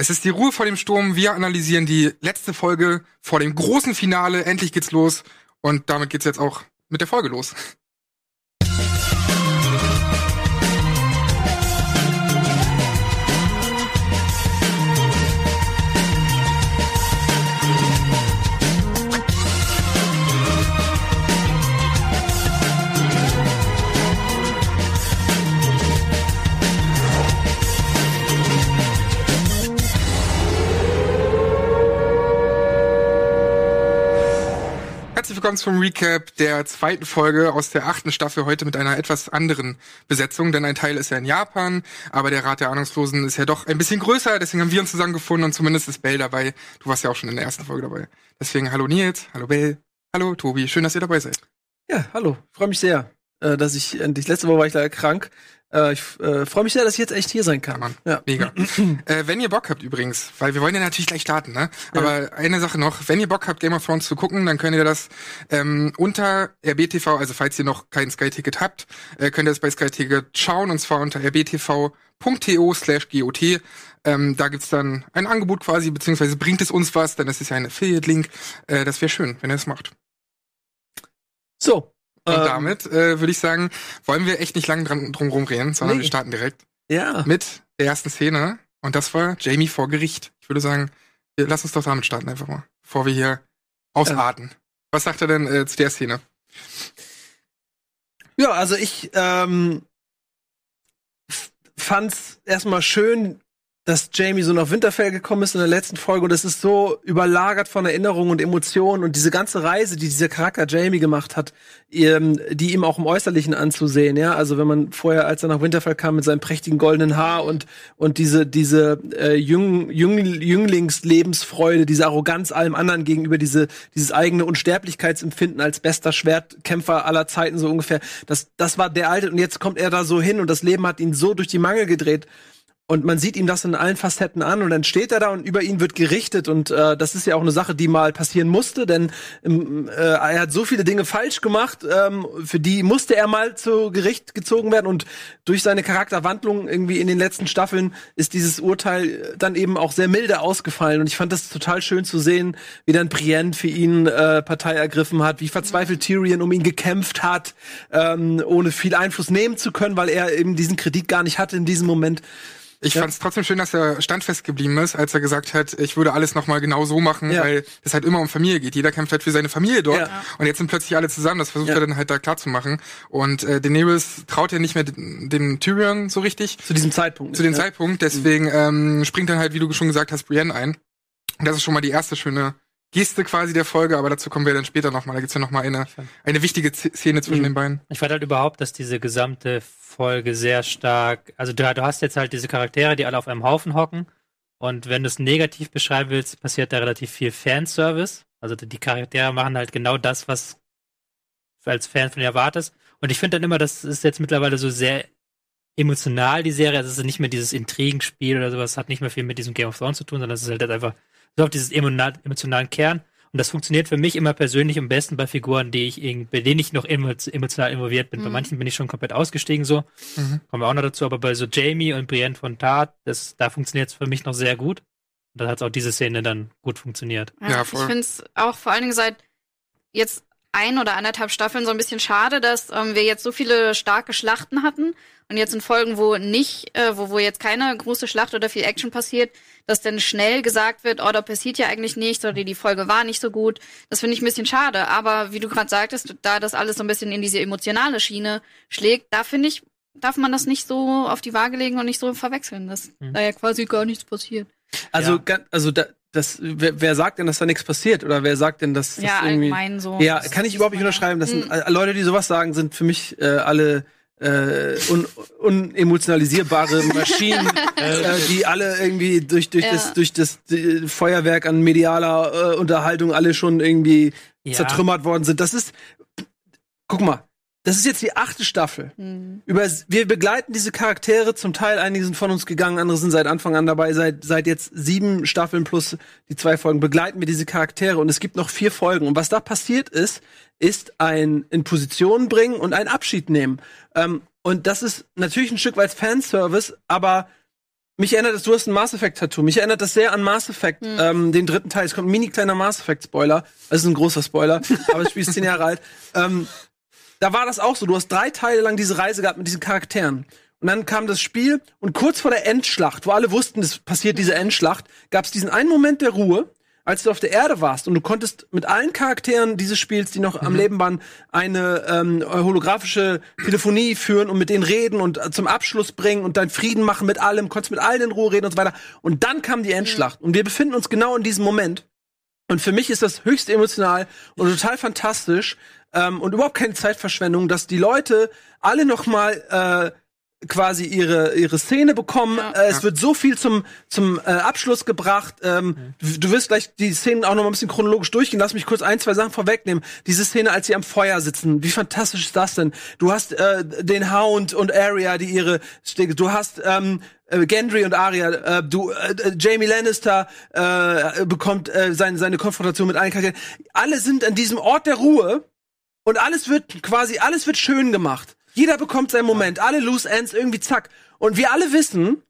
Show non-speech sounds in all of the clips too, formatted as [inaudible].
Es ist die Ruhe vor dem Sturm. Wir analysieren die letzte Folge vor dem großen Finale. Endlich geht's los. Und damit geht's jetzt auch mit der Folge los. Willkommen zum Recap der zweiten Folge aus der achten Staffel heute mit einer etwas anderen Besetzung, denn ein Teil ist ja in Japan, aber der Rat der Ahnungslosen ist ja doch ein bisschen größer, deswegen haben wir uns zusammengefunden und zumindest ist Bell dabei. Du warst ja auch schon in der ersten Folge dabei. Deswegen hallo Nils, hallo Bell, hallo Tobi, schön, dass ihr dabei seid. Ja, hallo, freue mich sehr, äh, dass ich endlich, letzte Woche war ich leider krank, äh, ich äh, freue mich sehr, dass ich jetzt echt hier sein kann. Ja, Mann. Ja. Mega. [clears throat] äh, wenn ihr Bock habt übrigens, weil wir wollen ja natürlich gleich starten, ne? Aber ja. eine Sache noch, wenn ihr Bock habt, Game of Thrones zu gucken, dann könnt ihr das ähm, unter RBTV, also falls ihr noch kein Sky-Ticket habt, äh, könnt ihr das bei Sky-Ticket schauen, und zwar unter rbtv.to slash GOT. Ähm, da gibt's dann ein Angebot quasi, beziehungsweise bringt es uns was, denn es ist ja ein Affiliate-Link. Äh, das wäre schön, wenn ihr das macht. So, und ähm, damit äh, würde ich sagen, wollen wir echt nicht lange dran, drum rumreden, sondern nee. wir starten direkt ja. mit der ersten Szene. Und das war Jamie vor Gericht. Ich würde sagen, wir, lass uns doch damit starten einfach mal, bevor wir hier ausarten. Ähm. Was sagt er denn äh, zu der Szene? Ja, also ich ähm, fand's erstmal schön, dass Jamie so nach Winterfell gekommen ist in der letzten Folge und es ist so überlagert von Erinnerungen und Emotionen und diese ganze Reise, die dieser Charakter Jamie gemacht hat, ähm, die ihm auch im Äußerlichen anzusehen, ja, also wenn man vorher, als er nach Winterfell kam mit seinem prächtigen goldenen Haar und und diese diese äh, Jüng, Jüng, Jünglingslebensfreude, diese Arroganz allem anderen gegenüber, diese dieses eigene Unsterblichkeitsempfinden als bester Schwertkämpfer aller Zeiten so ungefähr, das das war der alte und jetzt kommt er da so hin und das Leben hat ihn so durch die Mangel gedreht und man sieht ihm das in allen Facetten an und dann steht er da und über ihn wird gerichtet. Und äh, das ist ja auch eine Sache, die mal passieren musste, denn ähm, äh, er hat so viele Dinge falsch gemacht, ähm, für die musste er mal zu Gericht gezogen werden. Und durch seine Charakterwandlung irgendwie in den letzten Staffeln ist dieses Urteil dann eben auch sehr milde ausgefallen. Und ich fand das total schön zu sehen, wie dann Brienne für ihn äh, Partei ergriffen hat, wie verzweifelt Tyrion um ihn gekämpft hat, ähm, ohne viel Einfluss nehmen zu können, weil er eben diesen Kredit gar nicht hatte in diesem Moment. Ich ja. fand es trotzdem schön, dass er standfest geblieben ist, als er gesagt hat, ich würde alles nochmal genau so machen, ja. weil es halt immer um Familie geht. Jeder kämpft halt für seine Familie dort. Ja. Und jetzt sind plötzlich alle zusammen. Das versucht er dann halt da klar zu machen. Und äh, Daenerys traut ja nicht mehr dem Tyrion so richtig. Zu diesem Zeitpunkt. Zu dem Zeitpunkt. Deswegen ähm, springt dann halt, wie du schon gesagt hast, Brienne ein. Und das ist schon mal die erste schöne Geste quasi der Folge, aber dazu kommen wir dann später nochmal. Da gibt's ja nochmal eine, eine wichtige Szene zwischen mhm. den beiden. Ich fand halt überhaupt, dass diese gesamte Folge sehr stark, also du, du hast jetzt halt diese Charaktere, die alle auf einem Haufen hocken. Und wenn du es negativ beschreiben willst, passiert da relativ viel Fanservice. Also die Charaktere machen halt genau das, was du als Fan von dir erwartest. Und ich finde dann immer, das ist jetzt mittlerweile so sehr emotional, die Serie. Also es ist nicht mehr dieses Intrigenspiel oder sowas, hat nicht mehr viel mit diesem Game of Thrones zu tun, sondern es ist halt einfach so auf dieses emotionalen Kern. Und das funktioniert für mich immer persönlich am besten bei Figuren, die ich bei denen ich noch emotional involviert bin. Mhm. Bei manchen bin ich schon komplett ausgestiegen so. Mhm. Kommen wir auch noch dazu, aber bei so Jamie und Brienne von Tat, das, da funktioniert es für mich noch sehr gut. Und da hat auch diese Szene dann gut funktioniert. Ja, ja voll. Ich finde es auch vor allen Dingen seit jetzt ein oder anderthalb Staffeln so ein bisschen schade, dass ähm, wir jetzt so viele starke Schlachten hatten und jetzt in Folgen, wo nicht, äh, wo, wo jetzt keine große Schlacht oder viel Action passiert, dass dann schnell gesagt wird, oh, da passiert ja eigentlich nichts oder die Folge war nicht so gut. Das finde ich ein bisschen schade. Aber wie du gerade sagtest, da das alles so ein bisschen in diese emotionale Schiene schlägt, da finde ich, darf man das nicht so auf die Waage legen und nicht so verwechseln, dass mhm. da ja quasi gar nichts passiert. Also, ja. also da, das, wer, wer sagt denn, dass da nichts passiert? Oder wer sagt denn, dass das ja, irgendwie... allgemein so. Ja, kann ich überhaupt nicht unterschreiben. Das sind hm. Leute, die sowas sagen, sind für mich äh, alle äh, un, unemotionalisierbare [laughs] Maschinen, äh, die alle irgendwie durch durch ja. das durch das Feuerwerk an medialer äh, Unterhaltung alle schon irgendwie ja. zertrümmert worden sind. Das ist, guck mal, das ist jetzt die achte Staffel. Mhm. Über, wir begleiten diese Charaktere, zum Teil einige sind von uns gegangen, andere sind seit Anfang an dabei. Seit, seit jetzt sieben Staffeln plus die zwei Folgen begleiten wir diese Charaktere und es gibt noch vier Folgen. Und was da passiert ist, ist ein in Position bringen und einen Abschied nehmen. Ähm, und das ist natürlich ein Stück weit Fanservice, aber Mich erinnert das, du hast ein Mass Effect Tattoo. Mich erinnert das sehr an Mass Effect, Hm. ähm, den dritten Teil. Es kommt ein mini kleiner Mass Effect Spoiler. Das ist ein großer Spoiler, aber das Spiel ist zehn Jahre alt. Ähm, da war das auch so. Du hast drei Teile lang diese Reise gehabt mit diesen Charakteren. Und dann kam das Spiel und kurz vor der Endschlacht, wo alle wussten, es passiert diese Endschlacht, gab es diesen einen Moment der Ruhe, als du auf der Erde warst und du konntest mit allen Charakteren dieses Spiels, die noch am Leben waren, eine ähm, holographische Telefonie führen und mit denen reden und äh, zum Abschluss bringen und dann Frieden machen mit allem, konntest mit allen in Ruhe reden und so weiter. Und dann kam die Endschlacht. Und wir befinden uns genau in diesem Moment. Und für mich ist das höchst emotional und total fantastisch ähm, und überhaupt keine Zeitverschwendung, dass die Leute alle noch mal äh, quasi ihre ihre Szene bekommen. Ja. Äh, es wird so viel zum zum äh, Abschluss gebracht. Ähm, du, du wirst gleich die Szenen auch noch mal ein bisschen chronologisch durchgehen. Lass mich kurz ein zwei Sachen vorwegnehmen. Diese Szene, als sie am Feuer sitzen, wie fantastisch ist das denn? Du hast äh, den Hound und Arya, die ihre Stege. Du hast ähm, äh, Gendry und Arya, äh, du, äh, äh, Jamie Lannister äh, bekommt äh, seine, seine Konfrontation mit allen Charakteren. Alle sind an diesem Ort der Ruhe und alles wird quasi, alles wird schön gemacht. Jeder bekommt seinen Moment, alle Loose Ends irgendwie zack. Und wir alle wissen,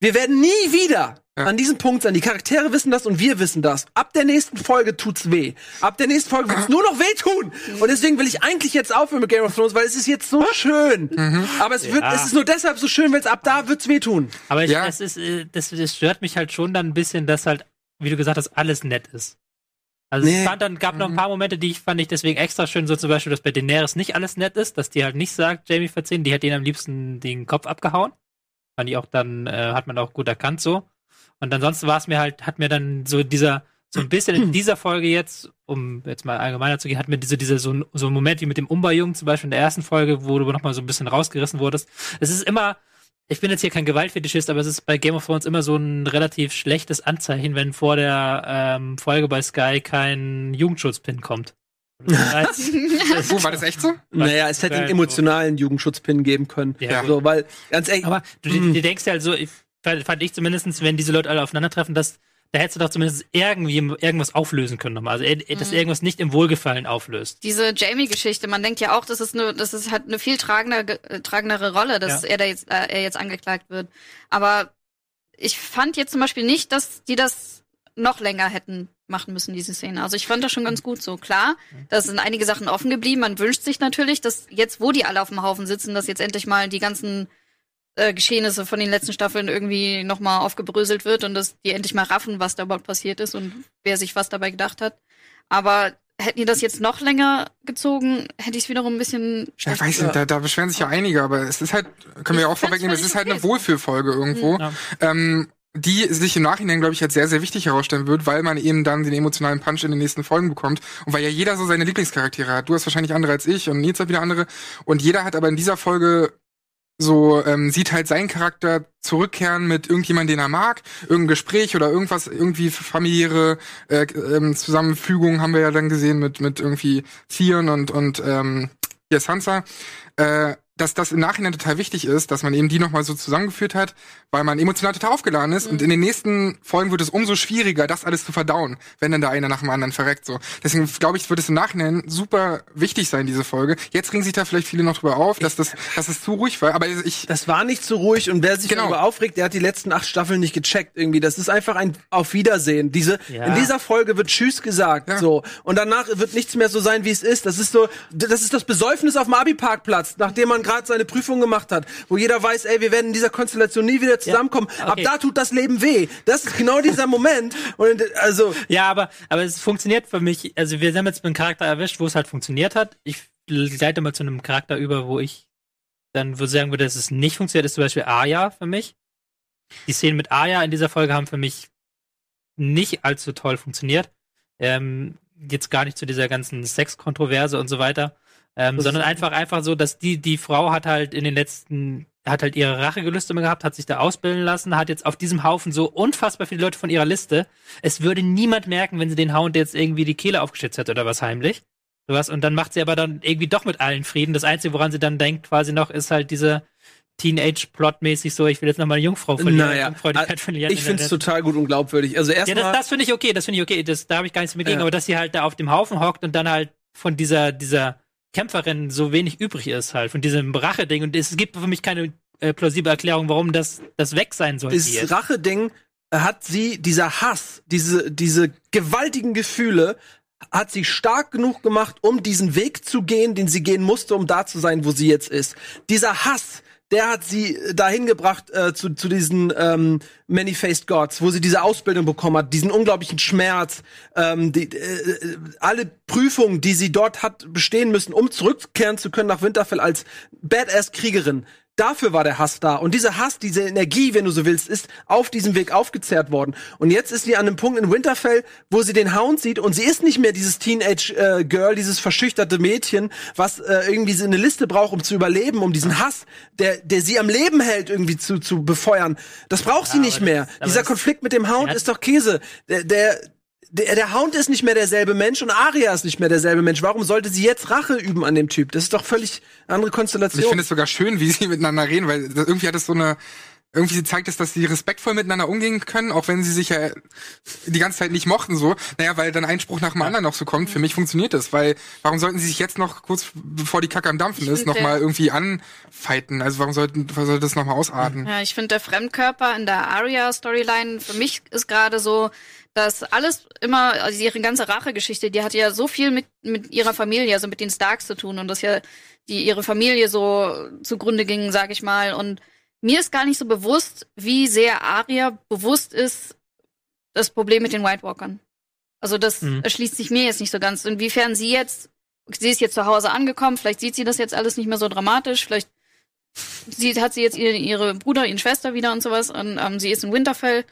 wir werden nie wieder Ja. an diesem Punkt sein. Die Charaktere wissen das und wir wissen das. Ab der nächsten Folge tut's weh. Ab der nächsten Folge wird's nur noch wehtun. Und deswegen will ich eigentlich jetzt aufhören mit Game of Thrones, weil es ist jetzt so schön. Aber es wird, Ja. es ist nur deshalb so schön, weil es ab da wird's wehtun. Aber ich, Ja. das, ist, äh, das, das stört mich halt schon dann ein bisschen, dass halt, wie du gesagt hast, alles nett ist. Also Nee. es fand dann, gab noch ein paar Momente, die ich fand ich deswegen extra schön, so zum Beispiel, dass bei Daenerys nicht alles nett ist, dass die halt nicht sagt, Jamie verziehen, die hätte ihn am liebsten den Kopf abgehauen. Fand ich auch dann, äh, hat man auch gut erkannt so. Und ansonsten war es mir halt, hat mir dann so dieser, so ein bisschen in [clears throat] dieser Folge jetzt, um jetzt mal allgemeiner zu gehen, hat mir diese, diese, so, ein- so ein Moment wie mit dem Umba-Jungen zum Beispiel in der ersten Folge, wo du nochmal so ein bisschen rausgerissen wurdest. Es ist immer, ich bin jetzt hier kein Gewaltfetischist, aber es ist bei Game of Thrones immer so ein relativ schlechtes Anzeichen, wenn vor der ähm, Folge bei Sky kein Jugendschutzpin kommt. Das heißt, das- Oh, war das echt so? Naja, es hätte einen emotionalen Jugendschutzpin geben können. Ja. So, weil, ganz ehrlich, Aber du, du denkst ja halt so, ich, fand ich zumindestens, wenn diese Leute alle aufeinandertreffen, dass da hättest du doch zumindest irgendwie irgendwas auflösen können nochmal. Also, äh, dass Mhm. irgendwas nicht im Wohlgefallen auflöst. Diese Jamie-Geschichte, man denkt ja auch, das ist eine, das ist halt eine viel tragender, äh, tragendere Rolle, dass Ja. er da jetzt, äh, er jetzt angeklagt wird. Aber ich fand jetzt zum Beispiel nicht, dass die das noch länger hätten machen müssen, diese Szene. Also ich fand das schon ganz gut so. Klar, da sind einige Sachen offen geblieben. Man wünscht sich natürlich, dass jetzt, wo die alle auf dem Haufen sitzen, dass jetzt endlich mal die ganzen äh, Geschehnisse von den letzten Staffeln irgendwie nochmal aufgebröselt wird und dass die endlich mal raffen, was da überhaupt passiert ist und wer sich was dabei gedacht hat. Aber hätten die das jetzt noch länger gezogen, hätte ich es wiederum ein bisschen Ja, weiß nicht, da, da beschweren sich ja einige, aber es ist halt, können wir ja auch vorwegnehmen, es ist halt eine okay. Wohlfühlfolge irgendwo, Ja. ähm, die sich im Nachhinein, glaube ich, als sehr, sehr wichtig herausstellen wird, weil man eben dann den emotionalen Punch in den nächsten Folgen bekommt und weil ja jeder so seine Lieblingscharaktere hat. Du hast wahrscheinlich andere als ich und Nils hat wieder andere und jeder hat aber in dieser Folge so ähm, sieht halt seinen Charakter zurückkehren mit irgendjemandem, den er mag, irgendein Gespräch oder irgendwas, irgendwie familiäre äh, ähm, Zusammenfügung haben wir ja dann gesehen mit mit irgendwie Theon und und ähm, hier Sansa, äh, dass das im Nachhinein total wichtig ist, dass man eben die nochmal so zusammengeführt hat, weil man emotional total aufgeladen ist und in den nächsten Folgen wird es umso schwieriger, das alles zu verdauen, wenn dann da einer nach dem anderen verreckt so. Deswegen glaube ich, wird es im Nachhinein super wichtig sein, diese Folge. Jetzt regen sich da vielleicht viele noch drüber auf, dass das, dass es zu ruhig war, aber ich, Das war nicht so ruhig und wer sich Genau. darüber aufregt, der hat die letzten acht Staffeln nicht gecheckt irgendwie. Das ist einfach ein Auf Wiedersehen. Diese Ja. in dieser Folge wird Tschüss gesagt, Ja. so und danach wird nichts mehr so sein, wie es ist. Das ist so, das ist das Besäufnis auf dem Abi-Parkplatz, nachdem man gerade seine Prüfung gemacht hat, wo jeder weiß, ey, wir werden in dieser Konstellation nie wieder zusammenkommen. Ab okay. da tut das Leben weh. Das ist genau dieser Moment. Und also Ja, aber, aber es funktioniert für mich. Also wir haben jetzt einen Charakter erwischt, wo es halt funktioniert hat. Ich leite mal zu einem Charakter über, wo ich dann würde sagen würde, dass es nicht funktioniert, ist zum Beispiel Arya für mich. Die Szenen mit Arya in dieser Folge haben für mich nicht allzu toll funktioniert. Ähm, jetzt gar nicht zu dieser ganzen Sexkontroverse und so weiter, ähm, sondern einfach einfach so, dass die die Frau hat halt in den letzten hat halt ihre Rachegelüste immer gehabt, hat sich da ausbilden lassen, hat jetzt auf diesem Haufen so unfassbar viele Leute von ihrer Liste. Es würde niemand merken, wenn sie den Hound jetzt irgendwie die Kehle aufgeschnitzt hätte oder was heimlich. Sowas. Und dann macht sie aber dann irgendwie doch mit allen Frieden. Das Einzige, woran sie dann denkt, quasi noch, ist halt diese Teenage-Plot-mäßig so, ich will jetzt noch mal eine Jungfrau verlieren, naja, Jungfräulichkeit verlieren. ich finde es total gut und glaubwürdig. Also Ja, das, erstmal das finde ich okay, das finde ich okay. Das, da habe ich gar nichts mit gegen, Ja. aber dass sie halt da auf dem Haufen hockt und dann halt von dieser, dieser Kämpferin so wenig übrig ist halt, von diesem Rache-Ding. Und es gibt für mich keine äh, plausible Erklärung, warum das, das weg sein sollte. Das. Rache-Ding hat sie, dieser Hass, diese, diese gewaltigen Gefühle, hat sie stark genug gemacht, um diesen Weg zu gehen, den sie gehen musste, um da zu sein, wo sie jetzt ist. Dieser Hass, der hat sie dahin gebracht äh, zu, zu diesen ähm, Many-Faced Gods, wo sie diese Ausbildung bekommen hat, diesen unglaublichen Schmerz, ähm, die, äh, alle Prüfungen, die sie dort hat bestehen müssen, um zurückkehren zu können nach Winterfell als Badass-Kriegerin. Dafür war der Hass da. Und dieser Hass, diese Energie, wenn du so willst, ist auf diesem Weg aufgezehrt worden. Und jetzt ist sie an einem Punkt in Winterfell, wo sie den Hound sieht und sie ist nicht mehr dieses Teenage-Girl, äh, dieses verschüchterte Mädchen, was äh, irgendwie so eine Liste braucht, um zu überleben, um diesen Hass, der, der sie am Leben hält, irgendwie zu, zu befeuern. Das braucht sie Ja, nicht mehr. das- Dieser Konflikt mit dem Hound ist doch Käse. Der, der, der, der Hound ist nicht mehr derselbe Mensch und Arya ist nicht mehr derselbe Mensch. Warum sollte sie jetzt Rache üben an dem Typ? Das ist doch völlig andere Konstellation. ich finde es sogar schön, wie sie miteinander reden, weil irgendwie hat es so eine, irgendwie zeigt es, dass sie respektvoll miteinander umgehen können, auch wenn sie sich ja die ganze Zeit nicht mochten so. Naja, weil dann ein Spruch nach dem anderen noch so kommt. Für mich funktioniert das, weil warum sollten sie sich jetzt noch kurz bevor die Kacke am Dampfen Ich ist, find, noch der- mal irgendwie anfighten? Also warum sollten, warum sollte das noch mal ausarten? Ja, ich finde, der Fremdkörper in der Arya-Storyline für mich ist gerade so, dass alles immer, also ihre ganze Rachegeschichte, die hat ja so viel mit, mit ihrer Familie, also mit den Starks zu tun und dass ja die ihre Familie so zugrunde ging, sag ich mal. Und mir ist gar nicht so bewusst, wie sehr Arya bewusst ist, das Problem mit den White Walkern. Also das Mhm. erschließt sich mir jetzt nicht so ganz. Inwiefern sie jetzt, sie ist jetzt zu Hause angekommen, vielleicht sieht sie das jetzt alles nicht mehr so dramatisch, vielleicht sie hat sie jetzt ihre, ihre Bruder, ihre Schwester wieder und sowas und ähm, sie ist in Winterfell.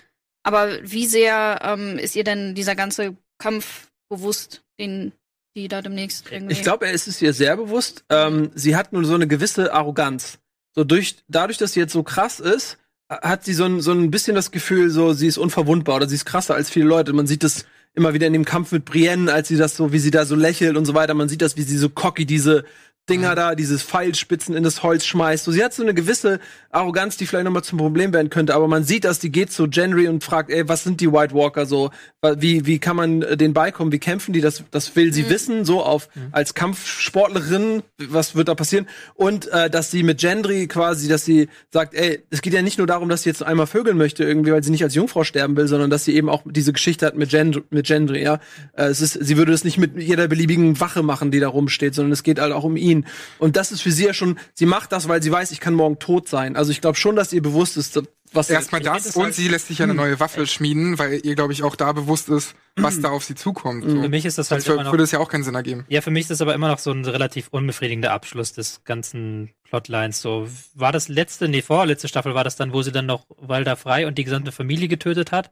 Aber wie sehr ähm, ist ihr denn dieser ganze Kampf bewusst, den die da demnächst irgendwie. Ich glaube, er ist es ihr sehr bewusst. Ähm, sie hat nur so eine gewisse Arroganz. So durch, dadurch, dass sie jetzt so krass ist, hat sie so ein, so ein bisschen das Gefühl, so sie ist unverwundbar oder sie ist krasser als viele Leute. Man sieht das immer wieder in dem Kampf mit Brienne, als sie das so, wie sie da so lächelt und so weiter. Man sieht das, wie sie so cocky diese Dinger da, dieses Pfeilspitzen in das Holz schmeißt. So, sie hat so eine gewisse Arroganz, die vielleicht nochmal zum Problem werden könnte, aber man sieht, dass die geht zu Genry und fragt, ey, was sind die White Walker so? Wie, wie kann man äh, denen beikommen? Wie kämpfen die? Das, das will sie wissen, so auf, als Kampfsportlerin, was wird da passieren? Und, äh, dass sie mit Gendry quasi, dass sie sagt, ey, es geht ja nicht nur darum, dass sie jetzt einmal vögeln möchte, irgendwie, weil sie nicht als Jungfrau sterben will, sondern dass sie eben auch diese Geschichte hat mit, Gend mit Gendry, ja. Äh, es ist, sie würde es nicht mit jeder beliebigen Wache machen, die da rumsteht, sondern es geht halt auch um ihn. Und das ist für sie ja schon, sie macht das, weil sie weiß, ich kann morgen tot sein. Also ich glaube schon, dass ihr bewusst ist, was Erstmal das und halt- sie lässt sich ja eine neue Waffe schmieden, weil ihr, glaube ich, auch da bewusst ist, was da auf sie zukommt. So. Für mich ist das halt Sonst immer noch würde es ja auch keinen Sinn ergeben. Ja, für mich ist das aber immer noch so ein relativ unbefriedigender Abschluss des ganzen Plotlines. So, war das letzte, nee, vorletzte Staffel war das dann, wo sie dann noch Walder frei und die gesamte Familie getötet hat?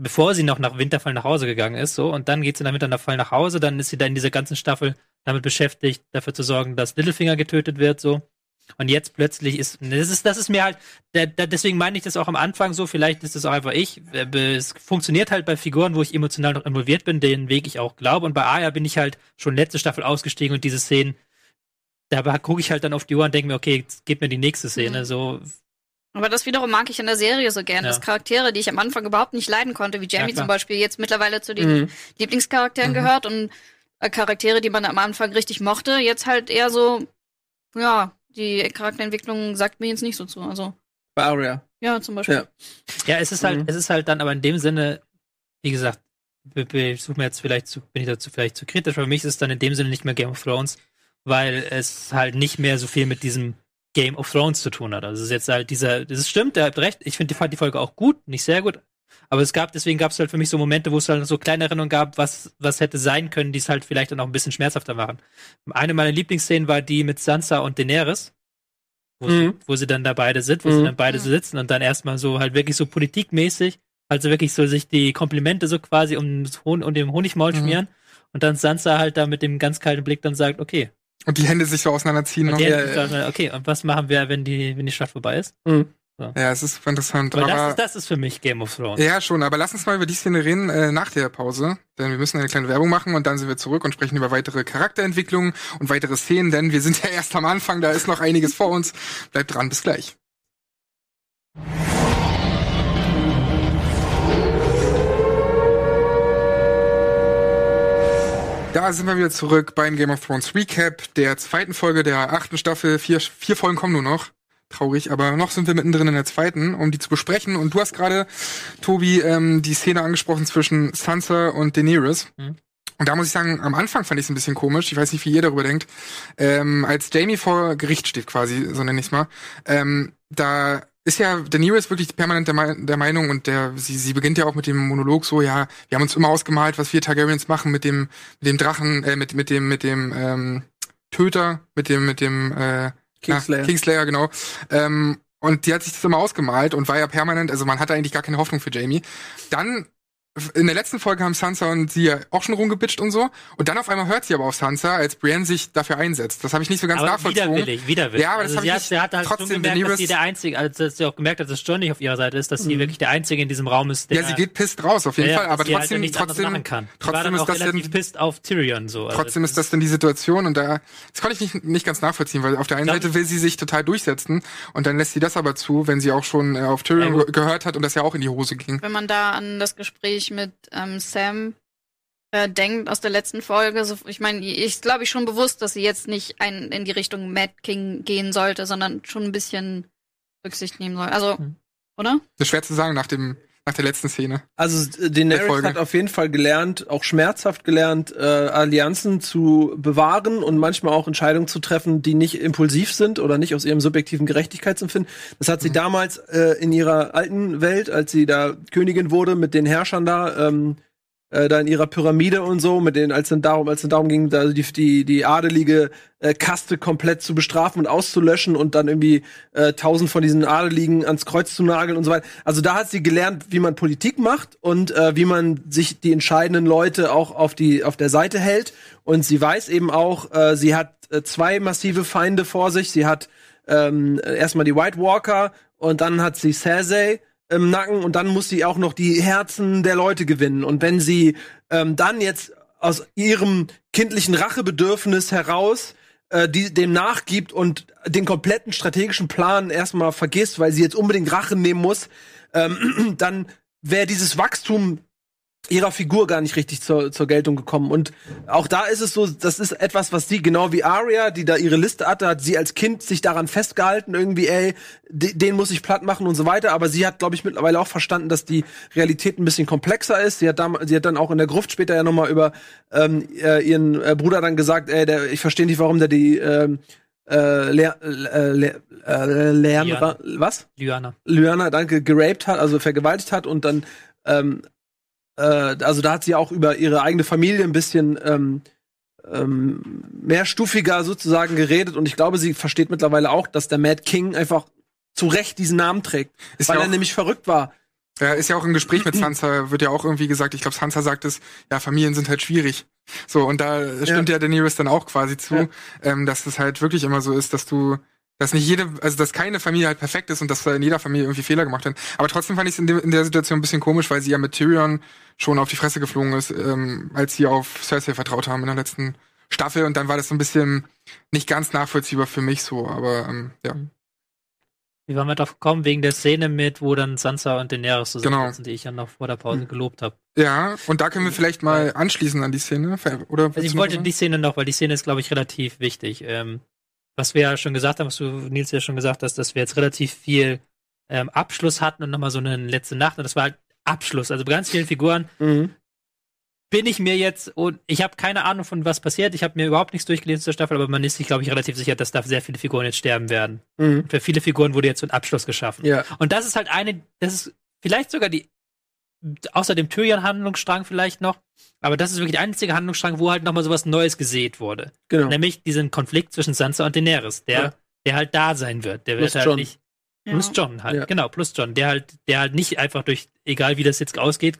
Bevor sie noch nach Winterfall nach Hause gegangen ist, so, und dann geht sie nach Winterfall nach Hause, dann ist sie da in dieser ganzen Staffel damit beschäftigt, dafür zu sorgen, dass Littlefinger getötet wird, so. Und jetzt plötzlich ist, das ist, das ist mir halt, da, da, deswegen meine ich das auch am Anfang so, vielleicht ist es auch einfach ich. Äh, Es funktioniert halt bei Figuren, wo ich emotional noch involviert bin, den Weg ich auch glaube. Und bei Aya bin ich halt schon letzte Staffel ausgestiegen und diese Szenen, da gucke ich halt dann auf die Uhr und denke mir, okay, jetzt gib mir die nächste Szene. Mhm. So, Aber das wiederum mag ich in der Serie so gern, Ja. dass Charaktere, die ich am Anfang überhaupt nicht leiden konnte, wie Jamie klar. zum Beispiel, jetzt mittlerweile zu den Mhm. Lieblingscharakteren Mhm. gehört und äh, Charaktere, die man am Anfang richtig mochte, jetzt halt eher so, ja, die Charakterentwicklung sagt mir jetzt nicht so zu. Also, bei Arya. ja, zum Beispiel. Ja. ja, es ist halt, Mhm. es ist halt dann aber in dem Sinne, wie gesagt, ich suche mir jetzt vielleicht zu, bin ich dazu vielleicht zu kritisch, aber für mich ist es dann in dem Sinne nicht mehr Game of Thrones, weil es halt nicht mehr so viel mit diesem Game of Thrones zu tun hat. Also es ist jetzt halt dieser, das stimmt, ihr habt recht, ich finde die, fand die Folge auch gut, nicht sehr gut, aber es gab, deswegen gab es halt für mich so Momente, wo es halt so kleine Erinnerungen gab, was, was hätte sein können, die es halt vielleicht dann auch ein bisschen schmerzhafter machen. Eine meiner Lieblingsszenen war die mit Sansa und Daenerys, wo, sie, Mhm. wo sie dann da beide sind, wo sie Mhm. dann beide Mhm. sitzen und dann erstmal so halt wirklich so politikmäßig, also wirklich so sich die Komplimente so quasi um, Hon um den Honigmaul Mhm. schmieren und dann Sansa halt da mit dem ganz kalten Blick dann sagt, okay, Und die Hände sich so auseinanderziehen. und der, ja, ja. okay, und was machen wir, wenn die, wenn die Schlacht vorbei ist? Mhm. Ja, es ist interessant. Das aber ist, das ist für mich Game of Thrones. Ja, schon, aber lass uns mal über die Szene reden äh, nach der Pause. Denn wir müssen eine kleine Werbung machen und dann sind wir zurück und sprechen über weitere Charakterentwicklungen und weitere Szenen, denn wir sind ja [laughs] erst am Anfang, da ist noch einiges vor uns. Bleibt dran, bis gleich. Da sind wir wieder zurück beim Game of Thrones Recap der zweiten Folge der achten Staffel. Vier, vier Folgen kommen nur noch. Traurig, aber noch sind wir mittendrin in der zweiten, um die zu besprechen. Und du hast gerade, Tobi, ähm, die Szene angesprochen zwischen Sansa und Daenerys. Mhm. Und da muss ich sagen, am Anfang fand ich es ein bisschen komisch. Ich weiß nicht, wie ihr darüber denkt. Ähm, als Jamie vor Gericht steht, quasi, so nenne ich mal, ähm, da ist ja Daenerys wirklich permanent der, Me der Meinung und der sie, sie beginnt ja auch mit dem Monolog so, ja, wir haben uns immer ausgemalt, was wir Targaryens machen mit dem mit dem Drachen, äh, mit mit dem mit dem ähm, Töter, mit dem mit dem äh, Kingslayer. Na, Kingslayer, genau. Ähm, und die hat sich das immer ausgemalt und war ja permanent, also man hatte eigentlich gar keine Hoffnung für Jamie. Dann in der letzten Folge haben Sansa und sie ja auch schon rumgebitcht und so. Und dann auf einmal hört sie aber auf Sansa, als Brienne sich dafür einsetzt. Das habe ich nicht so ganz aber nachvollzogen. widerwillig, widerwillig. Ja, aber das also hab sie, ich hat, hat halt schon trotzdem gemerkt, dass Daenerys- sie der Einzige, also dass sie auch gemerkt hat, dass John nicht auf ihrer Seite ist, dass sie Mhm. wirklich der Einzige in diesem Raum ist, der ja, sie geht pisst raus, auf jeden ja, Fall. dass Aber sie halt trotzdem, dann trotzdem, kann. Trotzdem dann ist auch das relativ denn- pisst auf Tyrion so. Also Trotzdem ist das dann die Situation und da, das konnte ich nicht, nicht ganz nachvollziehen, weil auf der einen Glaub- Seite will sie sich total durchsetzen und dann lässt sie das aber zu, wenn sie auch schon äh, auf Tyrion Ja, ge gehört hat und das ja auch in die Hose ging. Wenn man da an das Gespräch mit ähm, Sam äh, denkt aus der letzten Folge, so, ich meine, ich glaube ich schon bewusst, dass sie jetzt nicht ein, in die Richtung Mad King gehen sollte, sondern schon ein bisschen Rücksicht nehmen soll. Also, Hm. oder? Das ist schwer zu sagen nach dem, nach der letzten Szene. Also äh, Daenerys hat auf jeden Fall gelernt, auch schmerzhaft gelernt, äh, Allianzen zu bewahren und manchmal auch Entscheidungen zu treffen, die nicht impulsiv sind oder nicht aus ihrem subjektiven Gerechtigkeitsempfinden. Das hat sie damals äh, in ihrer alten Welt, als sie da Königin wurde, mit den Herrschern da, ähm, äh, da in ihrer Pyramide und so, mit den, als dann darum, als dann darum ging, da die, die, die adelige äh, Kaste komplett zu bestrafen und auszulöschen und dann irgendwie äh, tausend von diesen Adeligen ans Kreuz zu nageln und so weiter. Also da hat sie gelernt, wie man Politik macht und äh, wie man sich die entscheidenden Leute auch auf die auf der Seite hält. Und sie weiß eben auch, äh, sie hat äh, zwei massive Feinde vor sich. Sie hat ähm, erstmal die White Walker und dann hat sie Cersei im Nacken und dann muss sie auch noch die Herzen der Leute gewinnen. Und wenn sie ähm, dann jetzt aus ihrem kindlichen Rachebedürfnis heraus äh, die, dem nachgibt und den kompletten strategischen Plan erstmal vergisst, weil sie jetzt unbedingt Rache nehmen muss, ähm, [clears throat] dann wäre dieses Wachstum ihrer Figur gar nicht richtig zur, zur Geltung gekommen. Und auch da ist es so, das ist etwas, was sie, genau wie Arya, die da ihre Liste hatte, hat sie als Kind sich daran festgehalten, irgendwie, ey, de- den muss ich platt machen und so weiter. Aber sie hat, glaube ich, mittlerweile auch verstanden, dass die Realität ein bisschen komplexer ist. Sie hat, dam sie hat dann auch in der Gruft später ja nochmal über ähm, äh, ihren äh, Bruder dann gesagt, ey, der, ich verstehe nicht, warum der die ähm, äh, Leer, äh, Leer, äh, Leandra, was? Lyanna. Lyanna, danke, geraped hat, also vergewaltigt hat und dann, ähm, äh, also da hat sie auch über ihre eigene Familie ein bisschen ähm, ähm, mehrstufiger sozusagen geredet und ich glaube, sie versteht mittlerweile auch, dass der Mad King einfach zu Recht diesen Namen trägt, Ist weil ja er nämlich verrückt war. Ja, ist ja auch im Gespräch mit Sansa, wird ja auch irgendwie gesagt, ich glaube, Sansa sagt es, ja, Familien sind halt schwierig. So, und da stimmt ja, Daenerys dann auch quasi zu, Ja. ähm, dass es halt wirklich immer so ist, dass du, dass nicht jede, also dass keine Familie halt perfekt ist und dass da in jeder Familie irgendwie Fehler gemacht werden. Aber trotzdem fand ich es in, in der Situation ein bisschen komisch, weil sie ja mit Tyrion schon auf die Fresse geflogen ist, ähm, als sie auf Cersei vertraut haben in der letzten Staffel und dann war das so ein bisschen nicht ganz nachvollziehbar für mich so, aber ähm, ja. Wie waren wir drauf gekommen? Wegen der Szene mit, wo dann Sansa und Daenerys Genau. zusammensitzen, die ich ja noch vor der Pause gelobt habe. Ja, und da können wir vielleicht mal anschließen an die Szene, oder? Also ich wollte die Szene noch, weil die Szene ist, glaube ich, relativ wichtig. Ähm, was wir ja schon gesagt haben, was du, Nils, ja schon gesagt hast, dass wir jetzt relativ viel ähm, Abschluss hatten und nochmal so eine letzte Nacht. Und das war halt Abschluss. Also bei ganz vielen Figuren Mhm. bin ich mir jetzt, und ich habe keine Ahnung von was passiert. Ich habe mir überhaupt nichts durchgelesen zur Staffel, aber man ist sich, glaube ich, relativ sicher, dass da sehr viele Figuren jetzt sterben werden. Mhm. Und für viele Figuren wurde jetzt so ein Abschluss geschaffen. Ja. Und das ist halt eine, das ist vielleicht sogar die, außer dem Tyrion-Handlungsstrang vielleicht noch, aber das ist wirklich der einzige Handlungsstrang, wo halt nochmal sowas Neues gesät wurde. Genau. Nämlich diesen Konflikt zwischen Sansa und Daenerys, der, Ja. der halt da sein wird. Der Plus wird halt John. nicht, plus John halt, Ja. genau, plus John, der halt, der halt nicht einfach durch, egal wie das jetzt ausgeht,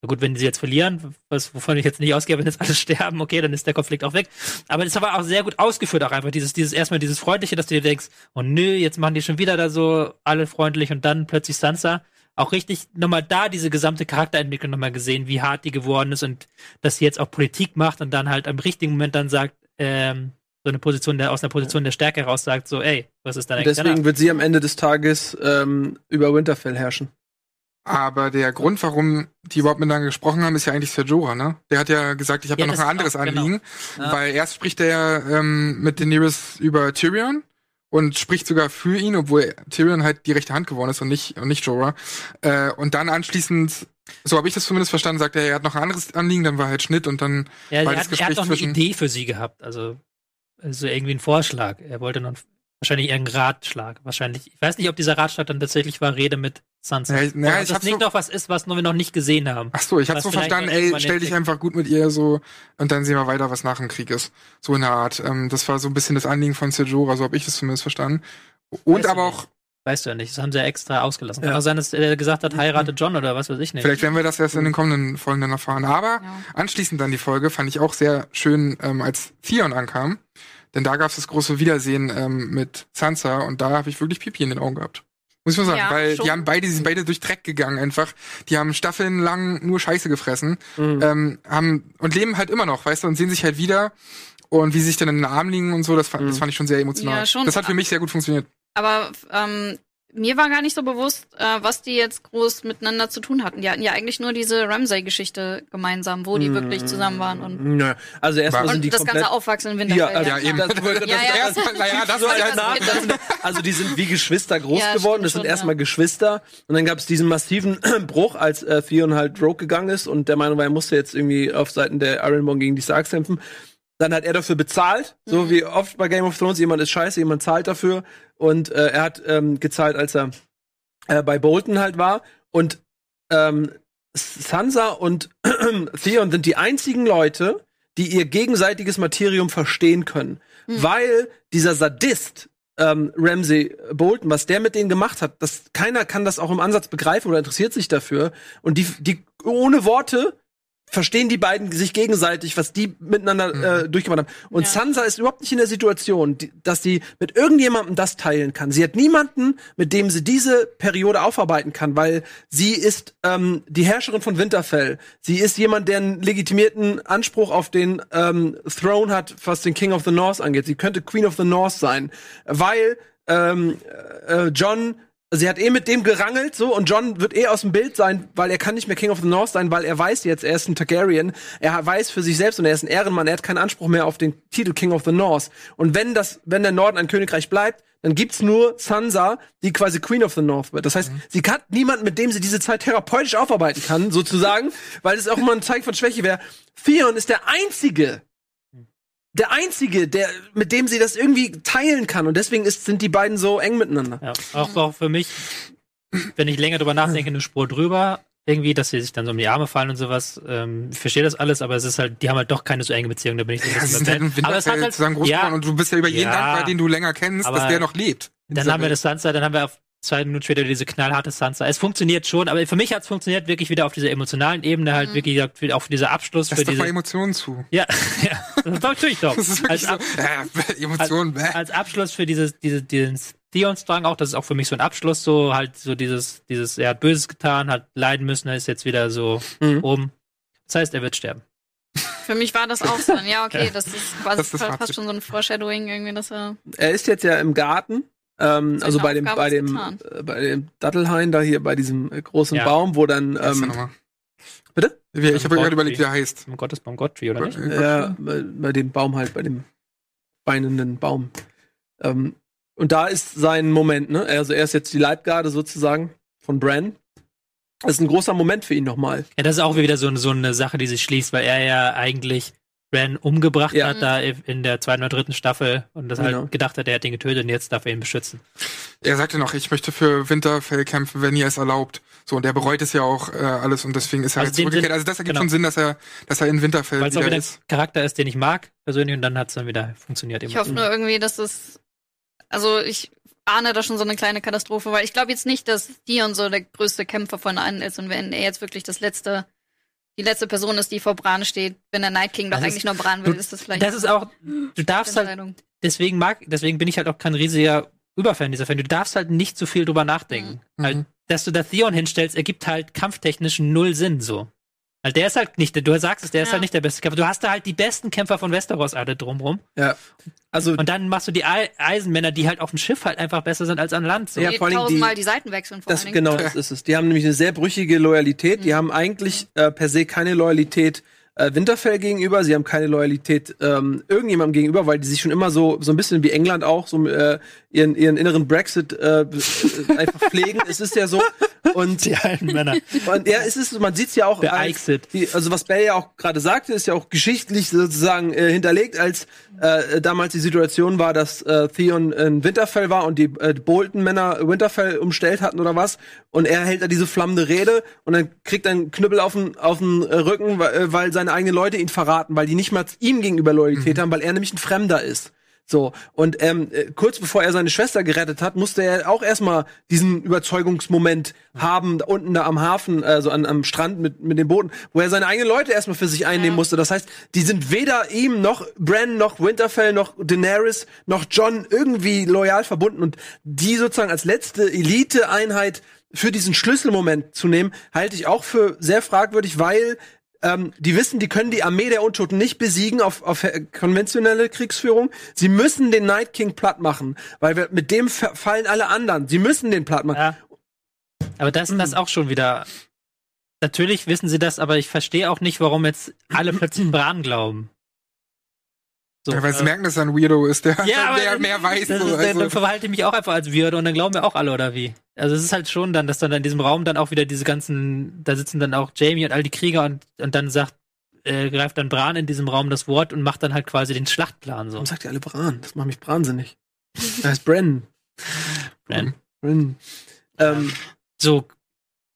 na gut, wenn sie jetzt verlieren, was, wovon ich jetzt nicht ausgehe, wenn jetzt alle [laughs] sterben, okay, dann ist der Konflikt auch weg. Aber das ist aber auch sehr gut ausgeführt, auch einfach dieses, dieses, erstmal dieses Freundliche, dass du dir denkst, oh nö, jetzt machen die schon wieder da so alle freundlich und dann plötzlich Sansa. Auch richtig nochmal da diese gesamte Charakterentwicklung nochmal gesehen, wie hart die geworden ist und dass sie jetzt auch Politik macht und dann halt am richtigen Moment dann sagt, ähm, so eine Position der, aus einer Position der Stärke heraus sagt, so, ey, was ist Und eigentlich deswegen danach? wird sie am Ende des Tages ähm, über Winterfell herrschen. Aber der Grund, warum die überhaupt miteinander gesprochen haben, ist ja eigentlich Ser Jorah, ne? Der hat ja gesagt, ich habe Ja, da noch ein anderes auch, genau. Anliegen, Ja. weil erst spricht er ja ähm, mit Daenerys über Tyrion und spricht sogar für ihn, obwohl Tyrion halt die rechte Hand geworden ist und nicht und nicht Jorah. Äh, und dann anschließend, so habe ich das zumindest verstanden, sagt er, er hat noch ein anderes Anliegen, dann war halt Schnitt und dann Ja, war er das hat, er Gespräch hat noch eine. Idee für sie gehabt. Also, also irgendwie einen Vorschlag. Er wollte noch wahrscheinlich irgendeinen Ratschlag. Wahrscheinlich. Ich weiß nicht, ob dieser Ratschlag dann tatsächlich war, Rede mit Sansa. Ja, ob ich das nicht so- noch was ist, was wir noch nicht gesehen haben. Ach so, ich hab's Was so verstanden, ey, stell dich einfach gut mit ihr so und dann sehen wir weiter, was nach dem Krieg ist. So in der Art. Ähm, das war so ein bisschen das Anliegen von Sejora, so habe ich das zumindest verstanden. Und Weiß ich aber auch, Weißt du ja nicht. Das haben sie ja extra ausgelassen. Kann Ja. auch sein, dass er gesagt hat, heirate John oder was weiß ich nicht. vielleicht werden wir das erst in den kommenden Folgen dann erfahren. Aber Ja. anschließend dann die Folge fand ich auch sehr schön, ähm, als Theon ankam. Denn da gab's das große Wiedersehen ähm, mit Sansa und da habe ich wirklich Pipi in den Augen gehabt. Muss ich mal sagen, Ja, weil schon. die haben beide, die sind beide durch Dreck gegangen einfach. Die haben Staffeln lang nur Scheiße gefressen. Mhm. ähm, haben und leben halt immer noch, weißt du, und sehen sich halt wieder und wie sie sich dann in den Arm liegen und so, das, fand- Mhm. das fand ich schon sehr emotional. Ja, schon. Das hat für mich sehr gut funktioniert. Aber ähm, mir war gar nicht so bewusst, äh, was die jetzt groß miteinander zu tun hatten. Die hatten ja eigentlich nur diese Ramsay-Geschichte gemeinsam, wo die wirklich zusammen waren und, Nö. Also erstmal sind die das komplett. ganze Aufwachsen in ja, Winterfell. also, Ja, eben. Das, das, Ja, ja. Erstmal, naja, das war nach-. Also die sind wie Geschwister groß Ja, geworden. Das sind schon, erstmal ja. Geschwister. Und dann gab es diesen massiven [clears throat] Bruch, als äh, Theon halt Rogue gegangen ist und der Meinung war, er musste jetzt irgendwie auf Seiten der Ironborn gegen die Starks kämpfen. Dann hat er dafür bezahlt, so Mhm. wie oft bei Game of Thrones. Jemand ist scheiße, jemand zahlt dafür. Und äh, er hat ähm, gezahlt, als er äh, bei Bolton halt war. Und ähm, Sansa und [clears throat] Theon sind die einzigen Leute, die ihr gegenseitiges Materium verstehen können. Hm. Weil dieser Sadist, ähm, Ramsey Bolton, was der mit denen gemacht hat, das, keiner kann das auch im Ansatz begreifen oder interessiert sich dafür. Und die, die ohne Worte verstehen die beiden sich gegenseitig, was die miteinander äh, durchgemacht haben. Und Ja. Sansa ist überhaupt nicht in der Situation, die, dass sie mit irgendjemandem das teilen kann. Sie hat niemanden, mit dem sie diese Periode aufarbeiten kann, weil sie ist ähm, die Herrscherin von Winterfell. Sie ist jemand, der einen legitimierten Anspruch auf den ähm, Throne hat, was den King of the North angeht. Sie könnte Queen of the North sein, weil ähm, äh, John Sie hat eh mit dem gerangelt, so, und John wird eh aus dem Bild sein, weil er kann nicht mehr King of the North sein, weil er weiß jetzt, er ist ein Targaryen, er weiß für sich selbst und er ist ein Ehrenmann, er hat keinen Anspruch mehr auf den Titel King of the North. Und wenn das, wenn der Norden ein Königreich bleibt, dann gibt's nur Sansa, die quasi Queen of the North wird. Das heißt, sie hat niemanden, mit dem sie diese Zeit therapeutisch aufarbeiten kann, sozusagen, weil es auch immer ein Zeichen von Schwäche wäre. Theon ist der einzige, der einzige, der, mit dem sie das irgendwie teilen kann. Und deswegen ist, sind die beiden so eng miteinander. Ja, auch, auch für mich, wenn ich länger drüber nachdenke, eine Spur drüber. Irgendwie, dass sie sich dann so um die Arme fallen und sowas. Ähm, ich verstehe das alles, aber es ist halt, die haben halt doch keine so enge Beziehung, da bin ich so ein Ja, verwirrt. Aber es hat halt, zusammen groß ja, und du bist ja über jeden Ja. dankbar, den du länger kennst, dass der noch lebt. dann haben wir das Sansa, dann haben wir auf zwei Minuten später diese knallharte Sansa. Es funktioniert schon, aber für mich hat es funktioniert wirklich wieder auf dieser emotionalen Ebene, halt wirklich gesagt, auf dieser Abschluss Lass für doch diese. mal Emotionen zu. Ja, [laughs] ja, das tue ich doch. [laughs] Das ist als, wirklich Ab, so, [laughs] äh, Emotionen, bäh. als Abschluss für dieses, diese, diesen Theon-Strang auch, das ist auch für mich so ein Abschluss, so halt so dieses, dieses, er hat Böses getan, hat leiden müssen, er ist jetzt wieder so Mhm. oben. Das heißt, er wird sterben. Für mich war das auch so. Ja, okay, das ist quasi Das ist fast Fazit. schon so ein Foreshadowing irgendwie, dass er. Er ist jetzt ja im Garten. Ähm, also bei dem, bei dem, äh, bei dem Dattelhain da hier, bei diesem großen Ja. Baum, wo dann, ähm, bitte? Wie- Ich habe gerade überlegt, wie- er heißt. Im Gottesbaum Godfrey, oder nicht? Ja, bei, bei dem Baum halt, bei dem weinenden Baum. Ähm, und da ist sein Moment, ne? Also er ist jetzt die Leibgarde sozusagen von Bran. Das ist ein großer Moment für ihn nochmal. Ja, das ist auch wieder so, so eine Sache, die sich schließt, weil er ja eigentlich Bran umgebracht Ja. hat da in der zweiten oder dritten Staffel und das Genau. halt gedacht hat, er hat ihn getötet und jetzt darf er ihn beschützen. Er sagte noch, ich möchte für Winterfell kämpfen, wenn ihr es erlaubt. So, und er bereut es ja auch äh, alles und deswegen ist er Also halt den zurückgekehrt. Sinn- Also das ergibt genau. schon Sinn, dass er, dass er in Winterfell Weil es auch wieder wieder ist. ein Charakter ist, den ich mag, persönlich, und dann hat es dann wieder funktioniert. Ich hoffe nur irgendwie, dass es. Also ich ahne da schon so eine kleine Katastrophe, weil ich glaube jetzt nicht, dass Dion so der größte Kämpfer von allen ist und wenn er jetzt wirklich das letzte, die letzte Person ist, die vor Bran steht, wenn der Night King doch Das ist- eigentlich nur Bran will, du- ist das vielleicht. Das ist auch, du darfst halt, Entscheidung. deswegen mag, deswegen bin ich halt auch kein riesiger Überfan dieser Fan. Du darfst halt nicht so viel drüber nachdenken. Mhm. Halt, dass du da Theon hinstellst, ergibt halt kampftechnisch null Sinn, so. Weil der ist halt nicht, du sagst es, der ist Ja. halt nicht der beste Kämpfer. Du hast da halt die besten Kämpfer von Westeros alle drumrum. Ja. Also, Und dann machst du die Ei- Eisenmänner, die halt auf dem Schiff halt einfach besser sind als an Land. So. Ja, Die vor allem die- tausendmal die Seiten wechseln vor das, genau, das ist es. Die haben nämlich eine sehr brüchige Loyalität. Die haben eigentlich äh, per se keine Loyalität äh, Winterfell gegenüber, sie haben keine Loyalität ähm, irgendjemandem gegenüber, weil die sich schon immer so so ein bisschen wie England auch so äh, ihren ihren inneren Brexit äh, einfach pflegen. es ist ja so und Die alten Männer. und ja, es ist man sieht's ja auch Der als- die, also was Bell ja auch gerade sagte, ist ja auch geschichtlich sozusagen äh, hinterlegt, als äh, damals die Situation war, dass äh, Theon in Winterfell war und die äh, Bolton-Männer Winterfell umstellt hatten oder was. Und er hält da diese flammende Rede und dann kriegt er einen Knüppel auf den, auf den äh, Rücken, weil, äh, weil seine eigenen Leute ihn verraten, weil die nicht mal ihm gegenüber Loyalität haben, weil er nämlich ein Fremder ist. So, und ähm, äh, kurz bevor er seine Schwester gerettet hat, musste er auch erstmal diesen Überzeugungsmoment haben, da unten da am Hafen, also an, am Strand mit, mit den Booten, wo er seine eigenen Leute erstmal für sich einnehmen Ja. musste. Das heißt, die sind weder ihm noch Bran noch Winterfell noch Daenerys noch John irgendwie loyal verbunden und die sozusagen als letzte Elite-Einheit für diesen Schlüsselmoment zu nehmen, halte ich auch für sehr fragwürdig, weil ähm, die wissen, die können die Armee der Untoten nicht besiegen auf, auf äh, konventionelle Kriegsführung. Sie müssen den Night King platt machen, weil wir, mit dem fa- fallen alle anderen. Sie müssen den platt machen. Ja. Aber das ist das auch schon wieder. Natürlich wissen sie das, aber ich verstehe auch nicht, warum jetzt alle plötzlich [clears throat] Bran glauben. So, Ja, weil sie äh, merken, dass er ein Weirdo ist, der, Ja, [laughs] aber der mehr weiß. Das so, ist, dann, dann also. verhalte ich mich auch einfach als Weird und dann glauben wir auch alle, oder wie? Also es ist halt schon dann, dass dann in diesem Raum dann auch wieder diese ganzen, da sitzen dann auch Jamie und all die Krieger und, und dann sagt, äh, greift dann Bran in diesem Raum das Wort und macht dann halt quasi den Schlachtplan so. Warum sagt ihr alle Bran? Das macht mich wahnsinnig. [laughs] Er heißt Bren. Bran. Bren. Ähm, So,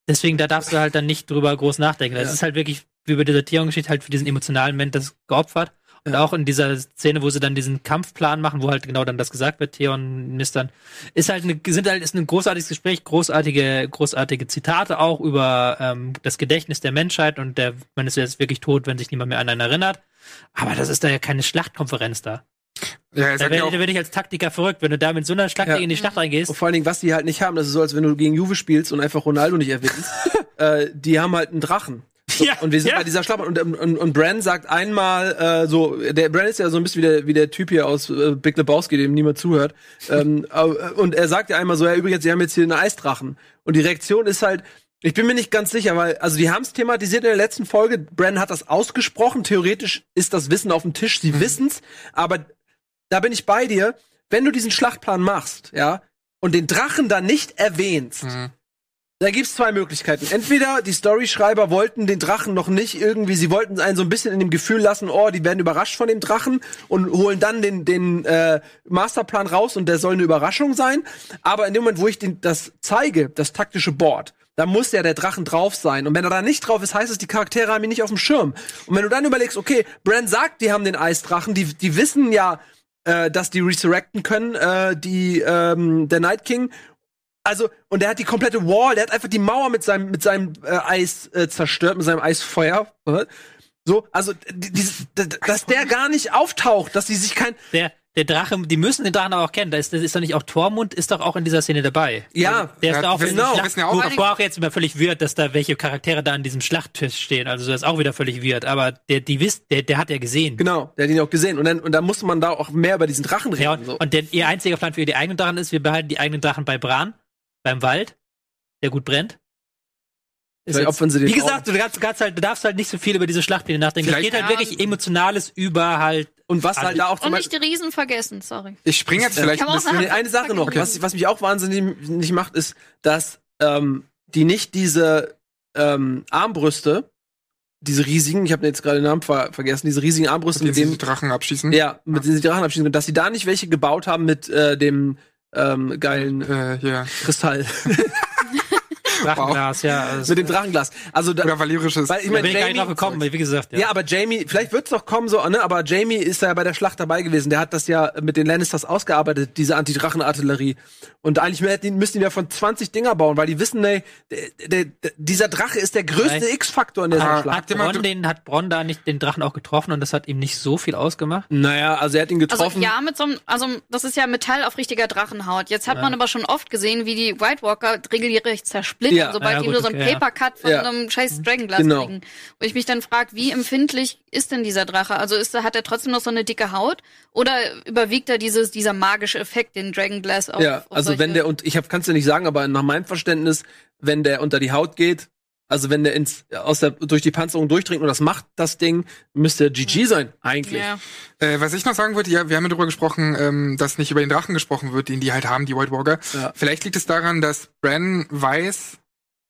deswegen, da darfst du halt dann nicht drüber groß nachdenken. Das Ja. ist halt wirklich, wie bei dieser Theon-Geschichte, halt für diesen emotionalen Moment das geopfert. Und Ja. auch in dieser Szene, wo sie dann diesen Kampfplan machen, wo halt genau dann das gesagt wird, Theon, Nistern, ist halt eine, sind halt, ist ein großartiges Gespräch, großartige, großartige Zitate auch über ähm, das Gedächtnis der Menschheit und der, man ist jetzt wirklich tot, wenn sich niemand mehr an einen erinnert. Aber das ist da ja keine Schlachtkonferenz da. ja, Da ja werde werd ich als Taktiker verrückt, wenn du da mit so einer Schlacht Ja. in die Schlacht reingehst. und vor allen Dingen, was die halt nicht haben, das ist so, als wenn du gegen Juve spielst und einfach Ronaldo nicht erwinnst. [laughs] äh, die haben halt einen Drachen. Ja, Und wir sind ja. bei dieser Schlacht und, und, und Bran sagt einmal äh, so, der Bran ist ja so ein bisschen wie der, wie der Typ hier aus äh, Big Lebowski, dem niemand zuhört. ähm, [laughs] äh, und er sagt ja einmal so, ja übrigens, sie haben jetzt hier einen Eisdrachen. Und die Reaktion ist halt, ich bin mir nicht ganz sicher, weil, also die haben es thematisiert in der letzten Folge, Bran hat das ausgesprochen, theoretisch ist das Wissen auf dem Tisch, sie wissen's, aber da bin ich bei dir, wenn du diesen Schlachtplan machst, ja, und den Drachen dann nicht erwähnst, Mhm. Da gibt's zwei Möglichkeiten. Entweder die Storyschreiber wollten den Drachen noch nicht irgendwie, sie wollten einen so ein bisschen in dem Gefühl lassen, oh, die werden überrascht von dem Drachen und holen dann den, den äh, Masterplan raus und der soll eine Überraschung sein. Aber in dem Moment, wo ich den, das zeige, das taktische Board, da muss ja der Drachen drauf sein. Und wenn er da nicht drauf ist, heißt es, die Charaktere haben ihn nicht auf dem Schirm. Und wenn du dann überlegst, okay, Bran sagt, die haben den Eisdrachen, die, die wissen ja, äh, dass die resurrecten können, äh, die, ähm, der Night King. Also, und der hat die komplette Wall, der hat einfach die Mauer mit seinem, mit seinem äh, Eis äh, zerstört, mit seinem Eisfeuer. Äh, So, also, die, die, d- dass der gar nicht auftaucht, dass sie sich kein. Der, der Drache, die müssen den Drachen auch kennen. Da ist, ist doch nicht auch Tormund, ist doch auch in dieser Szene dabei. Ja, Der ist Ja, da auch genau, wissen ja auch wo, auch jetzt immer völlig wird, dass da welche Charaktere da an diesem Schlachttisch stehen. Also das ist auch wieder völlig wird. Aber der, die wisst, der, der hat ja gesehen. genau, der hat ihn auch gesehen. Und dann, und dann musste man da auch mehr über diesen Drachen reden. Ja, und, so. und der, ihr einziger Plan für die eigenen Drachen ist, wir behalten die eigenen Drachen bei Bran, beim Wald, der gut brennt. Ist jetzt, opfern sie den wie gesagt, du, kannst, kannst halt, du darfst halt nicht so viel über diese Schlachtpläne nachdenken. Es Vielleicht- geht halt Ja. wirklich Emotionales über halt. Und was halt da auch zum Und nicht die Riesen vergessen, sorry. ich springe jetzt vielleicht Kann ein bisschen. Eine Sache noch, Okay. was, was mich auch wahnsinnig nicht macht, ist, dass ähm, die nicht diese ähm, Armbrüste, diese riesigen, ich habe jetzt gerade den Namen ver vergessen, diese riesigen Armbrüste, mit sie dem die Drachen abschießen. Ja, mit denen sie die Drachen abschießen können, dass sie da nicht welche gebaut haben mit äh, dem ähm, geilen Äh, hier. Kristall, [laughs] Drachenglas, ja. Also, mit dem Drachenglas. Also da, Oder valerisches. weil ich da meine, bin ich gar nicht Jamie, drauf gekommen, wie gesagt. ja. aber Jamie, vielleicht wird's noch kommen so, ne? Aber Jamie ist ja bei der Schlacht dabei gewesen. Der hat das ja mit den Lannisters ausgearbeitet, diese Anti-Drachen-Artillerie. Und eigentlich müssten müssten die ja von 20 Dinger bauen, weil die wissen, ne, der, der, dieser Drache ist der größte. X-Faktor in der Ah, Schlacht. Hat Bronn, den, hat Bronn da nicht den Drachen auch getroffen und das hat ihm nicht so viel ausgemacht? Naja, also er hat ihn Also getroffen. ja, mit so einem, also das ist ja Metall auf richtiger Drachenhaut. Jetzt hat man aber schon oft gesehen, wie die White Walker regelrecht zersplittern, Ja, sobald ja, die gut, nur so ein okay. Paper-Cut von Ja. einem scheiß Dragonglass Genau. kriegen. Wo ich mich dann frage, wie empfindlich ist denn dieser Drache? Also ist, hat er trotzdem noch so eine dicke Haut? Oder überwiegt er dieses, dieser magische Effekt, den Dragonglass auf ja, auf also wenn der, und ich hab, kann's dir nicht sagen, aber nach meinem Verständnis, wenn der unter die Haut geht, Also wenn der ins, aus der, durch die Panzerung durchdringt und das macht das Ding, müsste GG sein, eigentlich. Ja. Äh, was ich noch sagen würde, ja, wir haben ja darüber gesprochen, ähm, dass nicht über den Drachen gesprochen wird, den die halt haben, die White Walker. Ja. Vielleicht liegt es daran, dass Bran weiß,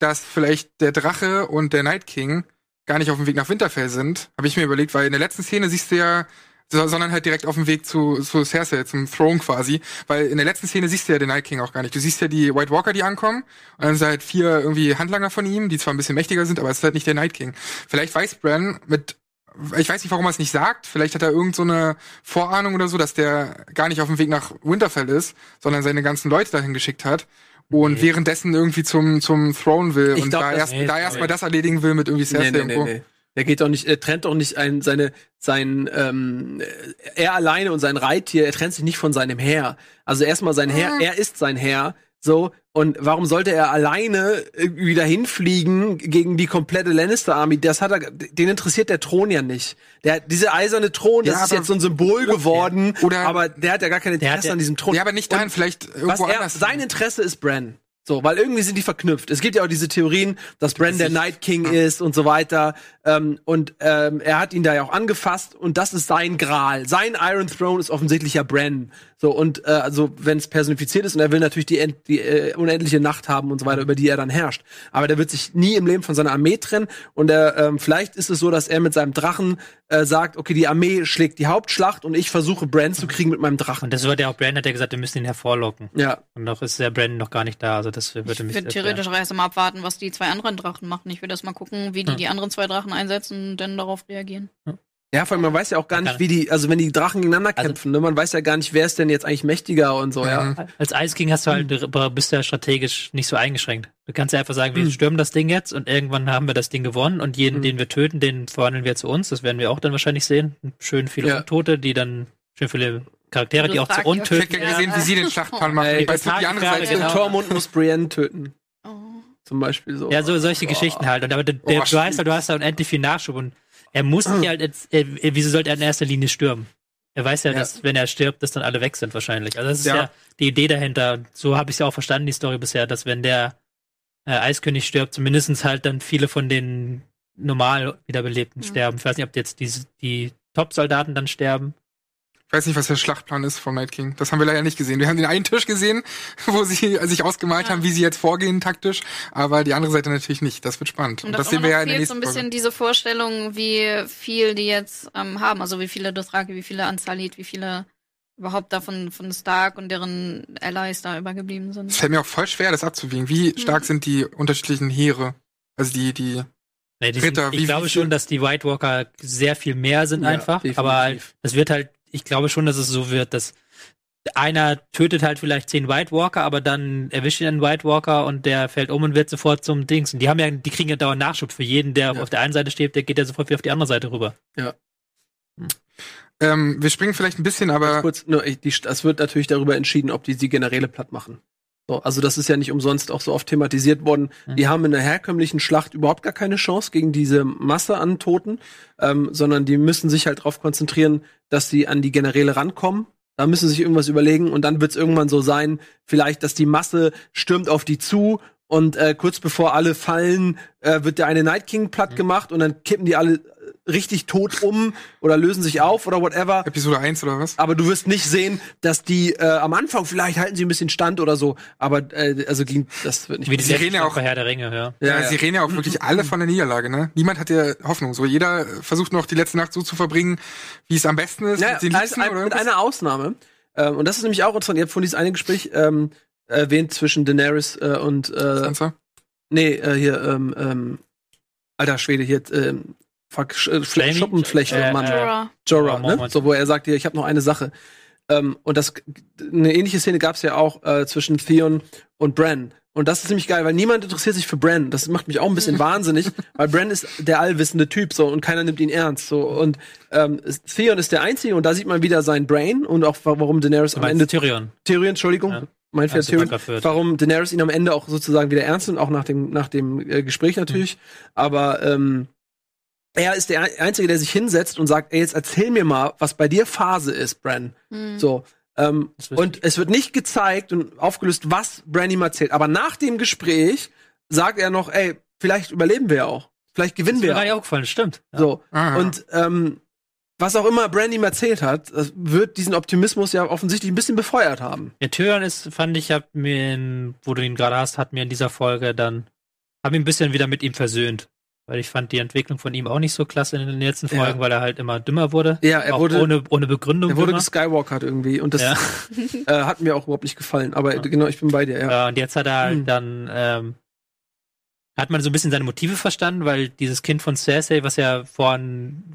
dass vielleicht der Drache und der Night King gar nicht auf dem Weg nach Winterfell sind. Habe ich mir überlegt, weil in der letzten Szene siehst du ja, so- sondern halt direkt auf dem Weg zu, zu Cersei, zum Throne quasi. Weil in der letzten Szene siehst du ja den Night King auch gar nicht. Du siehst ja die White Walker, die ankommen. Und dann sind halt vier irgendwie Handlanger von ihm, die zwar ein bisschen mächtiger sind, aber es ist halt nicht der Night King. Vielleicht weiß Bran mit ich weiß nicht, warum er es nicht sagt. Vielleicht hat er irgend so eine Vorahnung oder so, dass der gar nicht auf dem Weg nach Winterfell ist, sondern seine ganzen Leute dahin geschickt hat und Nee. währenddessen irgendwie zum zum Throne will Ich und glaub, da erst nee, da das- erstmal das erledigen will mit irgendwie Cersei Nee, nee, nee, irgendwo. nee. Der geht doch nicht, er trennt doch nicht ein, seine, sein, ähm, er alleine und sein Reittier, er trennt sich nicht von seinem Herr. Also erstmal sein Herr, er ist sein Herr, so. Und warum sollte er alleine irgendwie wieder hinfliegen gegen die komplette Lannister-Army? Das hat er, den interessiert der Thron ja nicht. Der, diese eiserne Thron, das Ja, ist aber- jetzt so ein Symbol geworden, Oder- aber der hat ja gar kein Interesse an diesem Thron. Ja, aber nicht dahin, Und vielleicht was irgendwo er, anders. sein Interesse ist Bran. So, weil irgendwie sind die verknüpft. Es gibt ja auch diese Theorien, dass Bran der Night King ist und so weiter. Ähm, und ähm, er hat ihn da ja auch angefasst und das ist sein Gral. Sein Iron Throne ist offensichtlich ja Bran. So, und äh, also wenn es personifiziert ist und er will natürlich die, end, die äh, unendliche Nacht haben und so weiter, über die er dann herrscht. Aber der wird sich nie im Leben von seiner Armee trennen. Und er, ähm, vielleicht ist es so, dass er mit seinem Drachen äh, sagt, okay, die Armee schlägt die Hauptschlacht und ich versuche Bran zu kriegen mit meinem Drachen. Und das wird ja auch Brandon hat ja gesagt, wir müssen ihn hervorlocken. Ja, Und noch ist der Brandon noch gar nicht da, also das würde Ich mich würde sehr theoretisch erst mal abwarten, was die zwei anderen Drachen machen. Ich würde erst mal gucken, wie die die anderen zwei Drachen einsetzen und dann darauf reagieren. Ja, vor allem, man weiß ja auch gar nicht, wie die, also wenn die Drachen gegeneinander Also- kämpfen, ne, man weiß ja gar nicht, wer ist denn jetzt eigentlich mächtiger und so, ja. Mhm. Als Ice King hast du halt, du bist ja strategisch nicht so eingeschränkt. Du kannst ja einfach sagen, wir Mhm. stürmen das Ding jetzt und irgendwann haben wir das Ding gewonnen und jeden, Mhm. den wir töten, den verwandeln wir zu uns. Das werden wir auch dann wahrscheinlich sehen. Schön viele Ja. Untote, die dann, schön viele Charaktere, die auch zu uns Ich hätte töten. gerne gesehen, wie sie den Schlachtplan machen. Ey, ich weiß nicht, die andere Seite. genau. Und Tormund muss Brienne töten, Oh. zum Beispiel so. Ja, so solche Boah. Geschichten halt. Und aber der, Oh, der, du stimmt. weißt ja, du hast da unendlich viel Nachschub und er muss nicht halt jetzt, er, er, wieso sollte er in erster Linie stürmen? Er weiß ja, Ja. dass wenn er stirbt, dass dann alle weg sind wahrscheinlich. Also das ist ja, Ja. die Idee dahinter. So habe ich es ja auch verstanden, die Story bisher, dass wenn der äh, Eiskönig stirbt, zumindestens halt dann viele von den normal Wiederbelebten Mhm. sterben. Ich weiß nicht, ob jetzt die, die Top-Soldaten dann sterben. Ich weiß nicht, was der Schlachtplan ist vom Night King. Das haben wir leider nicht gesehen. Wir haben den einen Tisch gesehen, [laughs] wo sie sich ausgemalt Ja. haben, wie sie jetzt vorgehen taktisch, aber die andere Seite natürlich nicht. Das wird spannend. Und das das sehen wir ja in der fehlt so nächsten ein bisschen Folge. diese Vorstellung, wie viel die jetzt ähm, haben. Also wie viele Dothraki, wie viele Anzalit, wie viele überhaupt davon von Stark und deren Allies da übergeblieben Es sind. fällt mir auch voll schwer, das abzuwiegen. Wie stark sind die unterschiedlichen Heere? Also die, die, Nee, die Ritter, sind, ich wie- glaube wie schon, dass die White Walker sehr viel mehr sind Ja, einfach. definitiv. Aber das wird halt, ich glaube schon, dass es so wird, dass einer tötet halt vielleicht zehn White Walker, aber dann erwischt ihn ein White Walker und der fällt um und wird sofort zum Dings. Und die haben ja, die kriegen ja dauernd Nachschub für jeden, der Ja. auf der einen Seite steht, der geht ja sofort wieder auf die andere Seite rüber. ähm, wir springen vielleicht ein bisschen, aber Kurz, nur, ich- die, es wird natürlich darüber entschieden, ob die die Generäle platt machen. So, also das ist ja nicht umsonst auch so oft thematisiert worden. Mhm. Die haben in der herkömmlichen Schlacht überhaupt gar keine Chance gegen diese Masse an Toten, ähm, sondern die müssen sich halt darauf konzentrieren, dass sie an die Generäle rankommen. Da müssen sie sich irgendwas überlegen und dann wird es irgendwann so sein, vielleicht, dass die Masse stürmt auf die zu und äh, kurz bevor alle fallen, äh, wird der eine Night King platt gemacht und dann kippen die alle richtig tot um oder lösen sich auf oder whatever. Episode 1 oder was? Aber du wirst nicht sehen, dass die äh, am Anfang vielleicht halten sie ein bisschen Stand oder so, aber äh, also ging das wird nicht. Wie die Sie letzte reden ja Schlacht auch- Herr der Ringe, ja. Ja, Ja, ja. sie reden ja auch wirklich alle von der Niederlage, ne? Niemand hat ja Hoffnung. So, jeder versucht noch die letzte Nacht so zu verbringen, wie es am besten ist. Ja, mit den als, Liebsten ein, oder mit einer Ausnahme. Ähm, und das ist nämlich auch interessant. Ihr habt von dieses eine Gespräch ähm, erwähnt zwischen Daenerys äh, und äh, Sansa? nee äh, hier ähm, ähm, alter Schwede hier ähm, fuck, äh, Fle Jamie? Schuppenfläche Äh, Mann äh, Jorah. Jorah, ne? So wo er sagt hier ich habe noch eine Sache. Ähm, und das eine ähnliche Szene gab es ja auch äh, zwischen Theon und Bran. Und das ist ziemlich geil, weil niemand interessiert sich für Bran. Das macht mich auch ein bisschen [laughs] wahnsinnig, weil Bran ist der allwissende Typ so und keiner nimmt ihn ernst so und ähm, Theon ist der einzige und da sieht man wieder sein Brain und auch wa- warum Daenerys am Ende Tyrion. Tyrion, Entschuldigung, Ja. mein Fehler Tyrion, warum Daenerys ihn am Ende auch sozusagen wieder ernst nimmt, auch nach dem nach dem äh, Gespräch natürlich, aber ähm, er ist der einzige, der sich hinsetzt und sagt, ey, jetzt erzähl mir mal, was bei dir Phase ist, Bran. Hm. So. Ähm, und es wird nicht gezeigt und aufgelöst, was Bran ihm erzählt. Aber nach dem Gespräch sagt er noch, ey, vielleicht überleben wir ja auch. Vielleicht gewinnen Das mir wir. gar auch. nicht aufgefallen, stimmt. Ja. So. Und ähm, was auch immer Brandy ihm erzählt hat, das wird diesen Optimismus ja offensichtlich ein bisschen befeuert haben. Der Tyrion ist, fand ich, hat mir, in, wo du ihn gerade hast, hat mir in dieser Folge dann, hab mich ein bisschen wieder mit ihm versöhnt. Weil ich fand die Entwicklung von ihm auch nicht so klasse in den letzten Ja. Folgen, weil er halt immer dümmer wurde. Ja, er auch wurde- ohne, ohne Begründung. Er wurde dümmer. geskywalkert irgendwie und das Ja. [laughs] äh, hat mir auch überhaupt nicht gefallen. Aber genau, ich bin bei dir, ja. Ja, und jetzt hat er halt Hm. dann, ähm, hat man so ein bisschen seine Motive verstanden, weil dieses Kind von Cersei, was ja vorhin,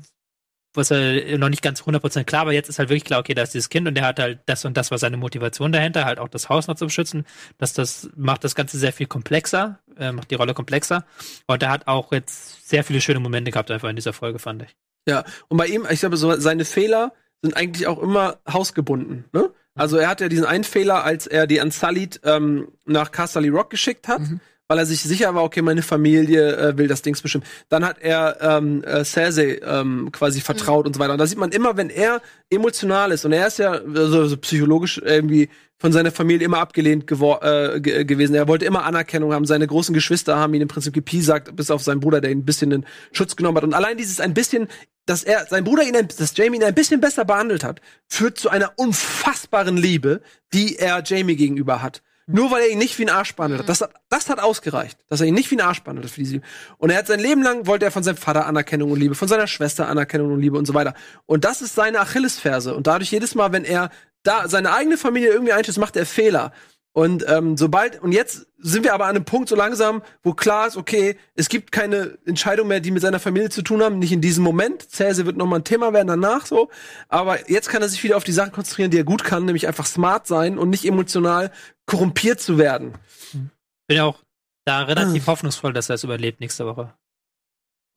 was er noch nicht ganz 100% klar war, jetzt ist halt wirklich klar, okay, da ist dieses Kind und der hat halt das und das war seine Motivation dahinter, halt auch das Haus noch zu beschützen. dass das macht das Ganze sehr viel komplexer, äh, macht die Rolle komplexer. Und er hat auch jetzt sehr viele schöne Momente gehabt einfach in dieser Folge, fand ich. Ja, und bei ihm, ich glaube, so seine Fehler sind eigentlich auch immer hausgebunden. Ne? Also er hat ja diesen einen Fehler, als er die Unsullied ähm, nach Casterly Rock geschickt hat, Mhm. Weil er sich sicher war, okay, meine Familie äh, will das Dings bestimmen. Dann hat er ähm, äh, Cersei ähm, quasi vertraut und so weiter. Und da sieht man immer, wenn er emotional ist und er ist ja so, so psychologisch irgendwie von seiner Familie immer abgelehnt äh, ge gewesen. Er wollte immer Anerkennung haben. Seine großen Geschwister haben ihn im Prinzip gepiesackt, bis auf seinen Bruder, der ihn ein bisschen in Schutz genommen hat. Und allein dieses ein bisschen, dass er, sein Bruder ihn, ein, dass Jamie ihn ein bisschen besser behandelt hat, führt zu einer unfassbaren Liebe, die er Jamie gegenüber hat. Nur weil er ihn nicht wie ein Arsch behandelt hat. Das, hat. das hat ausgereicht, dass er ihn nicht wie ein Arsch behandelt hat für diese. Und er hat sein Leben lang, wollte er von seinem Vater Anerkennung und Liebe, von seiner Schwester Anerkennung und Liebe und so weiter. Und das ist seine Achillesferse. Und dadurch jedes Mal, wenn er da seine eigene Familie irgendwie einschätzt, macht er Fehler. Und ähm, sobald, und jetzt sind wir aber an einem Punkt so langsam, wo klar ist, okay, es gibt keine Entscheidung mehr, die mit seiner Familie zu tun haben, nicht in diesem Moment. Cersei wird nochmal ein Thema werden danach so. Aber jetzt kann er sich wieder auf die Sachen konzentrieren, die er gut kann, nämlich einfach smart sein und nicht emotional korrumpiert zu werden. Bin ja auch da relativ Ah. hoffnungsvoll, dass er es überlebt nächste Woche.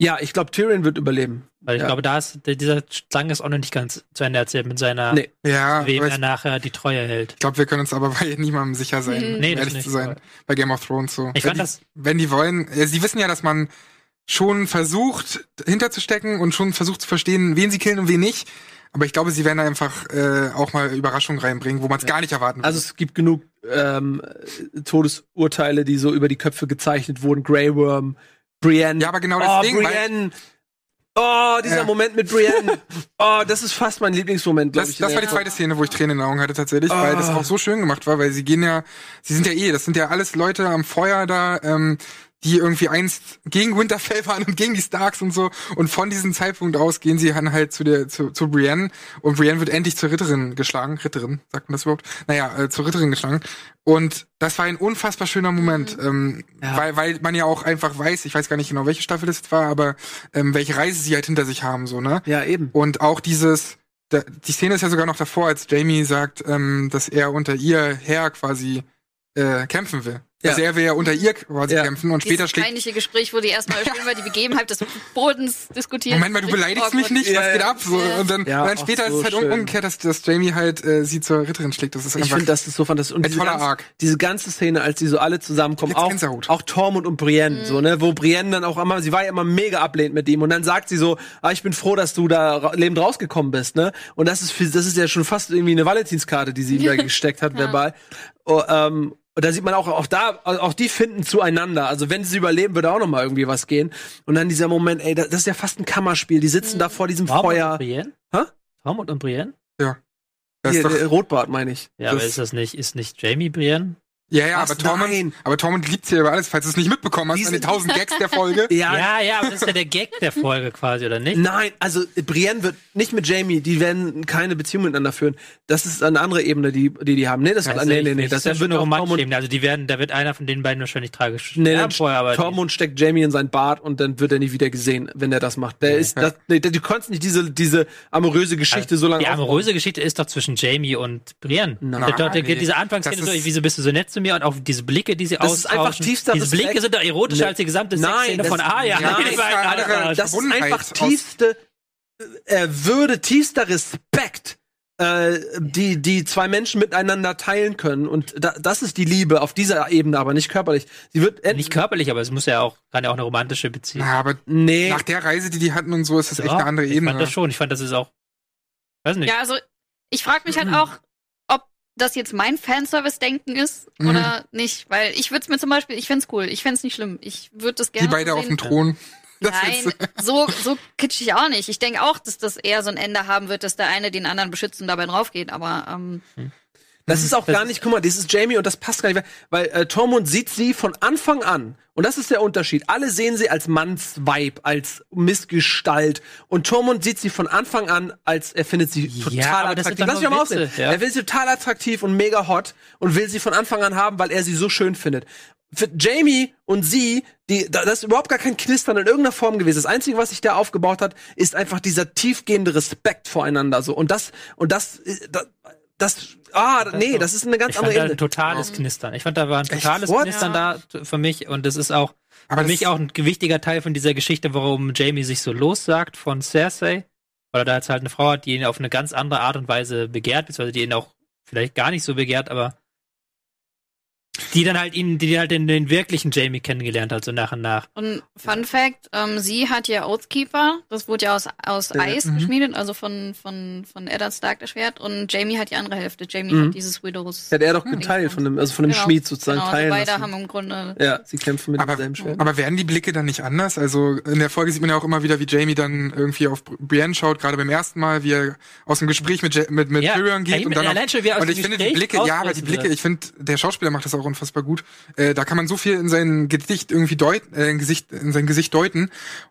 Ja, ich glaube, Tyrion wird überleben. Weil ich Ja. glaube, da ist, dieser Zang ist auch noch nicht ganz zu Ende erzählt mit seiner, Nee. Ja, wem er ich nachher die Treue hält. glaube, wir können uns aber bei [laughs] niemandem sicher sein, Nee, ehrlich nicht, zu sein. Bei Game of Thrones so. Ich wenn fand die, das, wenn die wollen, ja, sie wissen ja, dass man schon versucht, hinterzustecken und schon versucht zu verstehen, wen sie killen und wen nicht. Aber ich glaube, sie werden da einfach äh, auch mal Überraschungen reinbringen, wo man es gar nicht erwarten Also es gibt genug ähm, Todesurteile, die so über die Köpfe gezeichnet wurden. Grey Worm, Brienne. Ja, aber genau oh, deswegen, Brienne. Oh, dieser Ja. Moment mit Brienne. [laughs] Oh, das ist fast mein Lieblingsmoment, glaube Das, ich. das war die zweite Szene, wo ich Tränen in den Augen hatte tatsächlich, weil das Ah. auch so schön gemacht war, weil sie gehen ja, sie sind ja eh, das sind ja alles Leute am Feuer da, ähm, die irgendwie einst gegen Winterfell waren und gegen die Starks und so. Und von diesem Zeitpunkt aus gehen sie dann halt zu der, zu, zu Brienne und Brienne wird endlich zur Ritterin geschlagen. Ritterin, sagt man das überhaupt? Naja, äh, zur Ritterin geschlagen. Und das war ein unfassbar schöner Moment, ähm, Ja. weil, weil man ja auch einfach weiß, ich weiß gar nicht genau, welche Staffel das jetzt war, aber ähm, welche Reise sie halt hinter sich haben, so, ne? Ja, eben. Und auch dieses, da, die Szene ist ja sogar noch davor, als Jamie sagt, ähm, dass er unter ihr her quasi äh, kämpfen will. Ja. Also er will ja unter ihr quasi Ja. kämpfen und später schlägt. peinliche Gespräch, wo die erstmal [laughs] schön über die Begebenheit des Bodens diskutieren. Moment mal, du beleidigst mich nicht, Ja, was geht ab? So, Ja. und dann, Ja, und dann ach, später ist so es halt schön. umgekehrt, dass, dass Jamie halt äh, sie zur Ritterin schlägt. Das ist Ich einfach finde, das ist so fantastisch. Und ein diese toller ganze, Arc. diese ganze Szene, als die so alle zusammenkommen, auch, auch Tormund und Brienne, so, ne, wo Brienne dann auch immer, sie war ja immer mega ablehnend mit ihm und dann sagt sie so, ah, ich bin froh, dass du da ra lebend rausgekommen bist, ne, und das ist, für, das ist ja schon fast irgendwie eine Valentinskarte, die sie ihm da [laughs] gesteckt hat, verbal. Oh, ähm, und da sieht man auch, auch da, auch die finden zueinander. Also wenn sie überleben, würde auch noch mal irgendwie was gehen. Und dann dieser Moment, ey, das ist ja fast ein Kammerspiel. Die sitzen da vor diesem Tormund und Feuer. Brienne? Hä? Tormund und Brienne? das Hier, ist doch, der Rotbart, meine ich. Ja, Das- aber ist das nicht, ist nicht Jamie Brienne? Ja, ja, Was? aber Tormund, Nein. aber Tormund liebt sie über alles, falls du es nicht mitbekommen hast, Die an den tausend Gags der Folge. [laughs] Ja, Ja, ja, aber das ist ja der Gag der Folge quasi, oder nicht? Nein, also Brienne wird nicht mit Jamie, die werden keine Beziehung miteinander führen. Das ist eine andere Ebene, die die, die haben. Nee, das, Das nee, ist nee, ja nee, nicht- das, ist ja schon wird eine Ebene. Also die werden, da wird einer von den beiden wahrscheinlich tragisch nee, sterben vorher, aber Tormund steckt Jamie in sein Bart und dann wird er nie wieder gesehen, wenn er das macht. Der Nee. ist, das, nee, du kannst nicht diese diese amoröse Geschichte so lange die aufbauen. amoröse Geschichte ist doch zwischen Jamie und Brienne. Nein. Da, da, da Nee, geht diese Anfangsszene das wieso bist du so nett zu mir und auch diese Blicke, die sie Das ist einfach austauschen. tiefster Diese Respekt. Blicke sind doch erotischer Nee. als die gesamte Nein, Sexszene das- von. Ja, [laughs] Die das andere- das ist einfach tiefste äh, Würde, tiefster Respekt, äh, die die zwei Menschen miteinander teilen können und da, das ist die Liebe auf dieser Ebene, aber nicht körperlich. Sie wird Nicht körperlich, aber es muss ja auch, kann ja auch eine romantische Beziehung. Na, aber nee, nach der Reise, die die hatten und so, ist das echt Ja, eine andere ich Ebene. fand das schon. Ich fand, das ist auch, weiß nicht. Ja, also ich frage mich halt Mhm. auch, das jetzt mein Fanservice-Denken ist Mhm. oder nicht. Weil ich würde es mir zum Beispiel, ich find's cool, ich find's nicht schlimm. Ich würde das gerne Die beide so auf dem Thron. [laughs] Das Nein, so, so kitschig auch nicht. Ich denke auch, dass das eher so ein Ende haben wird, dass der eine den anderen beschützt und dabei draufgeht. Aber ähm, Das ist auch Das gar nicht, guck mal, das ist Jamie und das passt gar nicht, weil äh, Tormund sieht sie von Anfang an. Und das ist der Unterschied. Alle sehen sie als Mannsweib, als Missgestalt. Und Tormund sieht sie von Anfang an als, er findet sie Ja, total sind attraktiv. Lass mich mal. Witze, ja. Er will sie total attraktiv und mega hot und will sie von Anfang an haben, weil er sie so schön findet. Für Jamie und sie, die, da, das ist überhaupt gar kein Knistern in irgendeiner Form gewesen. Das Einzige, was sich da aufgebaut hat, ist einfach dieser tiefgehende Respekt voreinander. So. Und das, und das, äh, das, das ah, nee, das ist eine ganz Ich fand andere da ein Ebene. totales Knistern. Ich fand, da war ein totales What? Knistern da t- für mich und das ist auch Aber für das- mich auch ein wichtiger Teil von dieser Geschichte, warum Jamie sich so lossagt von Cersei, weil er da jetzt halt eine Frau hat, die ihn auf eine ganz andere Art und Weise begehrt, beziehungsweise die ihn auch vielleicht gar nicht so begehrt, aber die dann halt ihn, die halt den, den wirklichen Jamie kennengelernt hat, so nach und nach. Und Fun Fact, ähm, sie hat ja Oathkeeper, das wurde ja aus, aus Ja, Eis mhm. geschmiedet, also von, von, von Eddard Stark das Schwert. Und Jamie hat die andere Hälfte. Jamie Mhm. hat dieses Widows. Hat er doch geteilt von dem, also von dem Genau. Schmied sozusagen genau, also teilen beide lassen. haben im Grunde. Ja, sie kämpfen mit Aber, demselben Schwert. aber werden die Blicke dann nicht anders? Also in der Folge sieht man ja auch immer wieder, wie Jamie dann irgendwie auf Bri- Brienne schaut, gerade beim ersten Mal, wie er aus dem Gespräch mit, Ja- mit, mit Ja, Tyrion geht und dann aus und ich finde die Blicke, ja, aber die Blicke, ich finde, der Schauspieler macht das auch unfassbar gut. Äh, da kann man so viel in sein Gedicht irgendwie deuten, äh, in, Gesicht, in sein Gesicht deuten.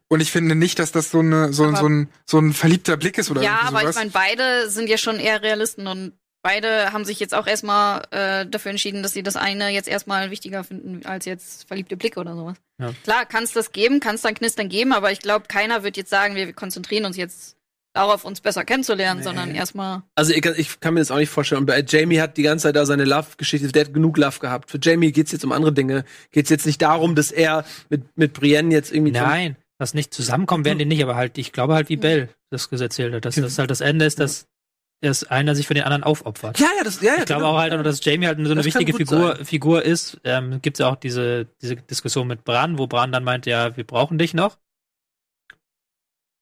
Und ich finde nicht, dass das so eine, so, Aber- so ein, so ein verliebter Blick ist oder Ja, aber ich meine, beide sind ja schon eher Realisten und beide haben sich jetzt auch erstmal äh, dafür entschieden, dass sie das eine jetzt erstmal wichtiger finden als jetzt verliebte Blicke oder sowas. Ja. Klar, kann es das geben, kann es dann Knistern geben, aber ich glaube, keiner wird jetzt sagen, wir konzentrieren uns jetzt darauf, uns besser kennenzulernen, Nee. sondern erstmal. Also ich, ich kann mir das auch nicht vorstellen. Und bei Jamie hat die ganze Zeit da seine Love-Geschichte, der hat genug Love gehabt. Für Jamie geht's jetzt um andere Dinge. Geht's jetzt nicht darum, dass er mit, mit Brienne jetzt irgendwie Nein, das nicht zusammenkommen werden die nicht, aber halt, ich glaube halt, wie Bell das erzählt hat, dass das halt das Ende ist, dass erst einer sich für den anderen aufopfert. Ja, ja, das, ja, ja. Ich glaube genau. auch halt, dass Jamie halt so eine Das wichtige Figur, sein. Figur ist. Ähm, Gibt es ja auch diese, diese Diskussion mit Bran, wo Bran dann meint, ja, wir brauchen dich noch.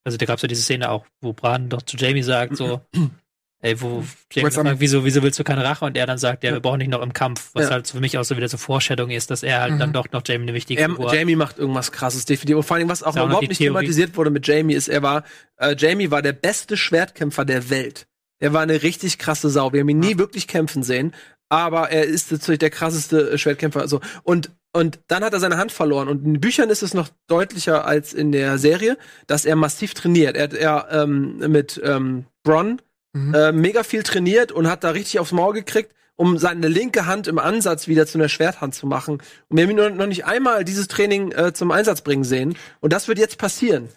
Also da gab es ja diese Szene auch, wo Bran doch zu Jamie sagt, so, [clears throat] ey, wo Jamie fragt, wieso, wieso willst du keine Rache? Und er dann sagt, ja, wir brauchen dich noch im Kampf, was Ja. halt für mich auch so wieder so Vorstellung ist, dass er halt Mhm. dann doch noch Jamie eine wichtige Er, Figur hat. Jamie macht irgendwas krasses, definitiv. Und vor allem, was auch ja überhaupt nicht Theorie. thematisiert wurde mit Jamie, ist, er war, äh, Jamie war der beste Schwertkämpfer der Welt. Er war eine richtig krasse Sau. Wir haben ihn nie wirklich kämpfen sehen, aber er ist natürlich der krasseste Schwertkämpfer. Also, und, und dann hat er seine Hand verloren. Und in den Büchern ist es noch deutlicher als in der Serie, dass er massiv trainiert. Er hat er ähm, mit ähm, Bronn Mhm. äh, mega viel trainiert und hat da richtig aufs Maul gekriegt, um seine linke Hand im Ansatz wieder zu einer Schwerthand zu machen. Und wir haben ihn noch, nicht einmal dieses Training äh, zum Einsatz bringen sehen. Und das wird jetzt passieren.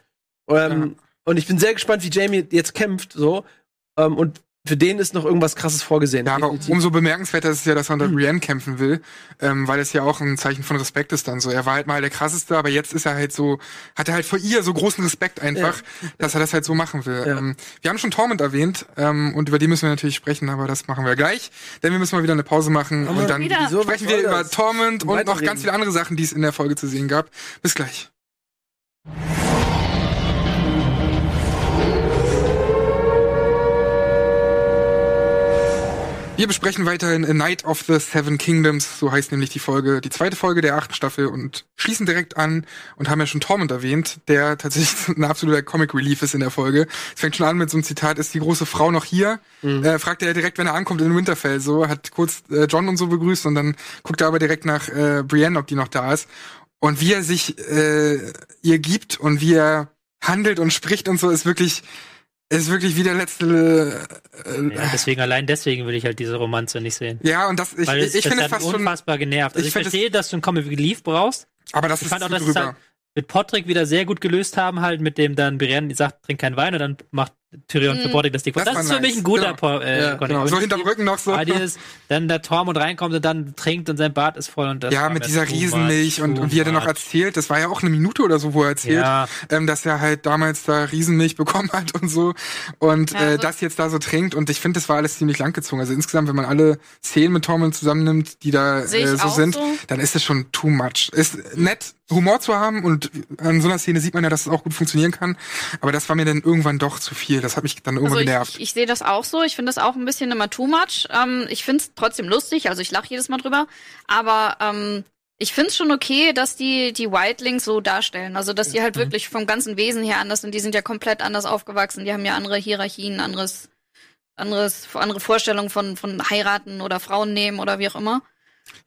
Ähm, Und ich bin sehr gespannt, wie Jamie jetzt kämpft, so. Ähm, und für den ist noch irgendwas krasses vorgesehen. Ja, aber Definitiv. umso bemerkenswerter ist es ja, dass er unter Hm. Brienne kämpfen will, ähm, weil es ja auch ein Zeichen von Respekt ist dann so. Er war halt mal der krasseste, aber jetzt ist er halt so, hat er halt vor ihr so großen Respekt einfach, dass er das halt so machen will. Ja. Ähm, wir haben schon Torment erwähnt ähm, und über die müssen wir natürlich sprechen, aber das machen wir gleich, denn wir müssen mal wieder eine Pause machen Aber und dann wieder? Sprechen wir über? Torment und noch ganz viele andere Sachen, die es in der Folge zu sehen gab. Bis gleich. Wir besprechen weiterhin A Night of the Seven Kingdoms, so heißt nämlich die Folge, die zweite Folge der achten Staffel und schließen direkt an und haben ja schon Tormund erwähnt, der tatsächlich [laughs] ein absoluter Comic Relief ist in der Folge. Es fängt schon an mit so einem Zitat, ist die große Frau noch hier? Äh, fragt er direkt, wenn er ankommt in Winterfell, so, hat kurz äh, John und so begrüßt und dann guckt er aber direkt nach äh, Brienne, ob die noch da ist. Und wie er sich äh, ihr gibt und wie er handelt und spricht und so, ist wirklich, ist wirklich wie der letzte äh, Ja, deswegen, allein deswegen will ich halt diese Romanze nicht sehen. ja, und das, ich, Weil es, ich, ich das finde fast schon, unfassbar genervt. Also ich ich, es- verstehe, dass du ein Comic Relief brauchst. aber das Ich ist fand auch, dass es drüber. halt mit Podrick wieder sehr gut gelöst haben, halt mit dem dann Brienne sagt, trink keinen Wein und dann macht Tyrion für Mhm. Podrick das Ding. Das Das, ist für nice. mich ein guter Ja. Po- äh, Ja, genau, so hinterm Rücken noch so. Dieses, dann der Tormund reinkommt und dann trinkt und sein Bart ist voll und das ja, mit dieser Riesenmilch und, und wie er dann noch erzählt, das war ja auch eine Minute oder so, wo er erzählt, Ja, ähm, dass er halt damals da Riesenmilch [laughs] bekommen hat und so und Ja, äh, also- das jetzt da so trinkt und ich finde, das war alles ziemlich langgezogen. Also insgesamt, wenn man alle Szenen mit Tormund zusammennimmt, die da äh, so sind, so. dann ist es schon too much. Ist nett, Humor zu haben und an so einer Szene sieht man ja, dass es auch gut funktionieren kann, aber das war mir dann irgendwann doch zu viel. Das hat mich dann irgendwann Also genervt. ich, ich sehe das auch so. Ich finde das auch ein bisschen immer too much. Ähm, ich finde es trotzdem lustig, also ich lache jedes Mal drüber. Aber ähm, ich finde es schon okay, dass die die Wildlings so darstellen. Also dass die halt wirklich vom ganzen Wesen her anders sind. Die sind ja komplett anders aufgewachsen. Die haben ja andere Hierarchien, anderes, anderes, andere Vorstellungen von von heiraten oder Frauen nehmen oder wie auch immer.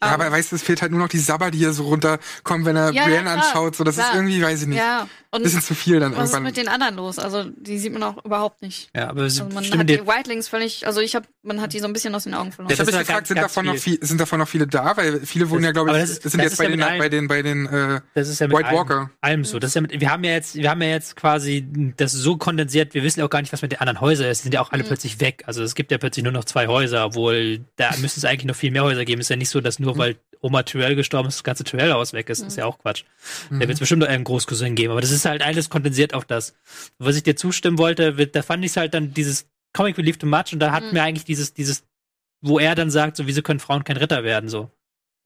ja, Ähm, aber weißt du, es fehlt halt nur noch die Sabber, die hier so runterkommen, wenn er Ja, ja, Brienne klar, anschaut. So, das klar. ist irgendwie, weiß ich nicht, ja. Und bisschen zu viel dann was ist irgendwann. mit den anderen los? Also die sieht man auch überhaupt nicht. Ja, aber Also man hat die Wildlings völlig, also ich habe, man hat die so ein bisschen aus den Augen verloren. Ich habe Das mich ist ja gefragt, ganz, sind ganz davon, noch viel. sind davon noch viele da? Weil viele wurden Das- ja, glaube ich, das ist- sind das jetzt ist bei ja den, allen- bei den, bei den, äh, Das ist ja mit White allem, Walker. allem so. Das ist ja mit, wir haben ja jetzt, wir haben ja jetzt quasi das so kondensiert, wir wissen ja auch gar nicht, was mit den anderen Häusern ist. Die sind ja auch alle Mhm. plötzlich weg. Also es gibt ja plötzlich nur noch zwei Häuser, obwohl da müsste es eigentlich noch viel mehr Häuser geben. ist ja nicht so, dass nur weil Oma Tyrell gestorben ist, das ganze Tyrell-Haus weg ist. Das ist ja auch Quatsch. Da wird es bestimmt noch einen Großcousin geben, aber das ist halt alles kondensiert auf das. Was ich dir zustimmen wollte, wird- da fand ich es halt dann dieses Comic Relief too much und da hat Mhm. mir eigentlich dieses, dieses, wo er dann sagt, so, wieso können Frauen kein Ritter werden, so.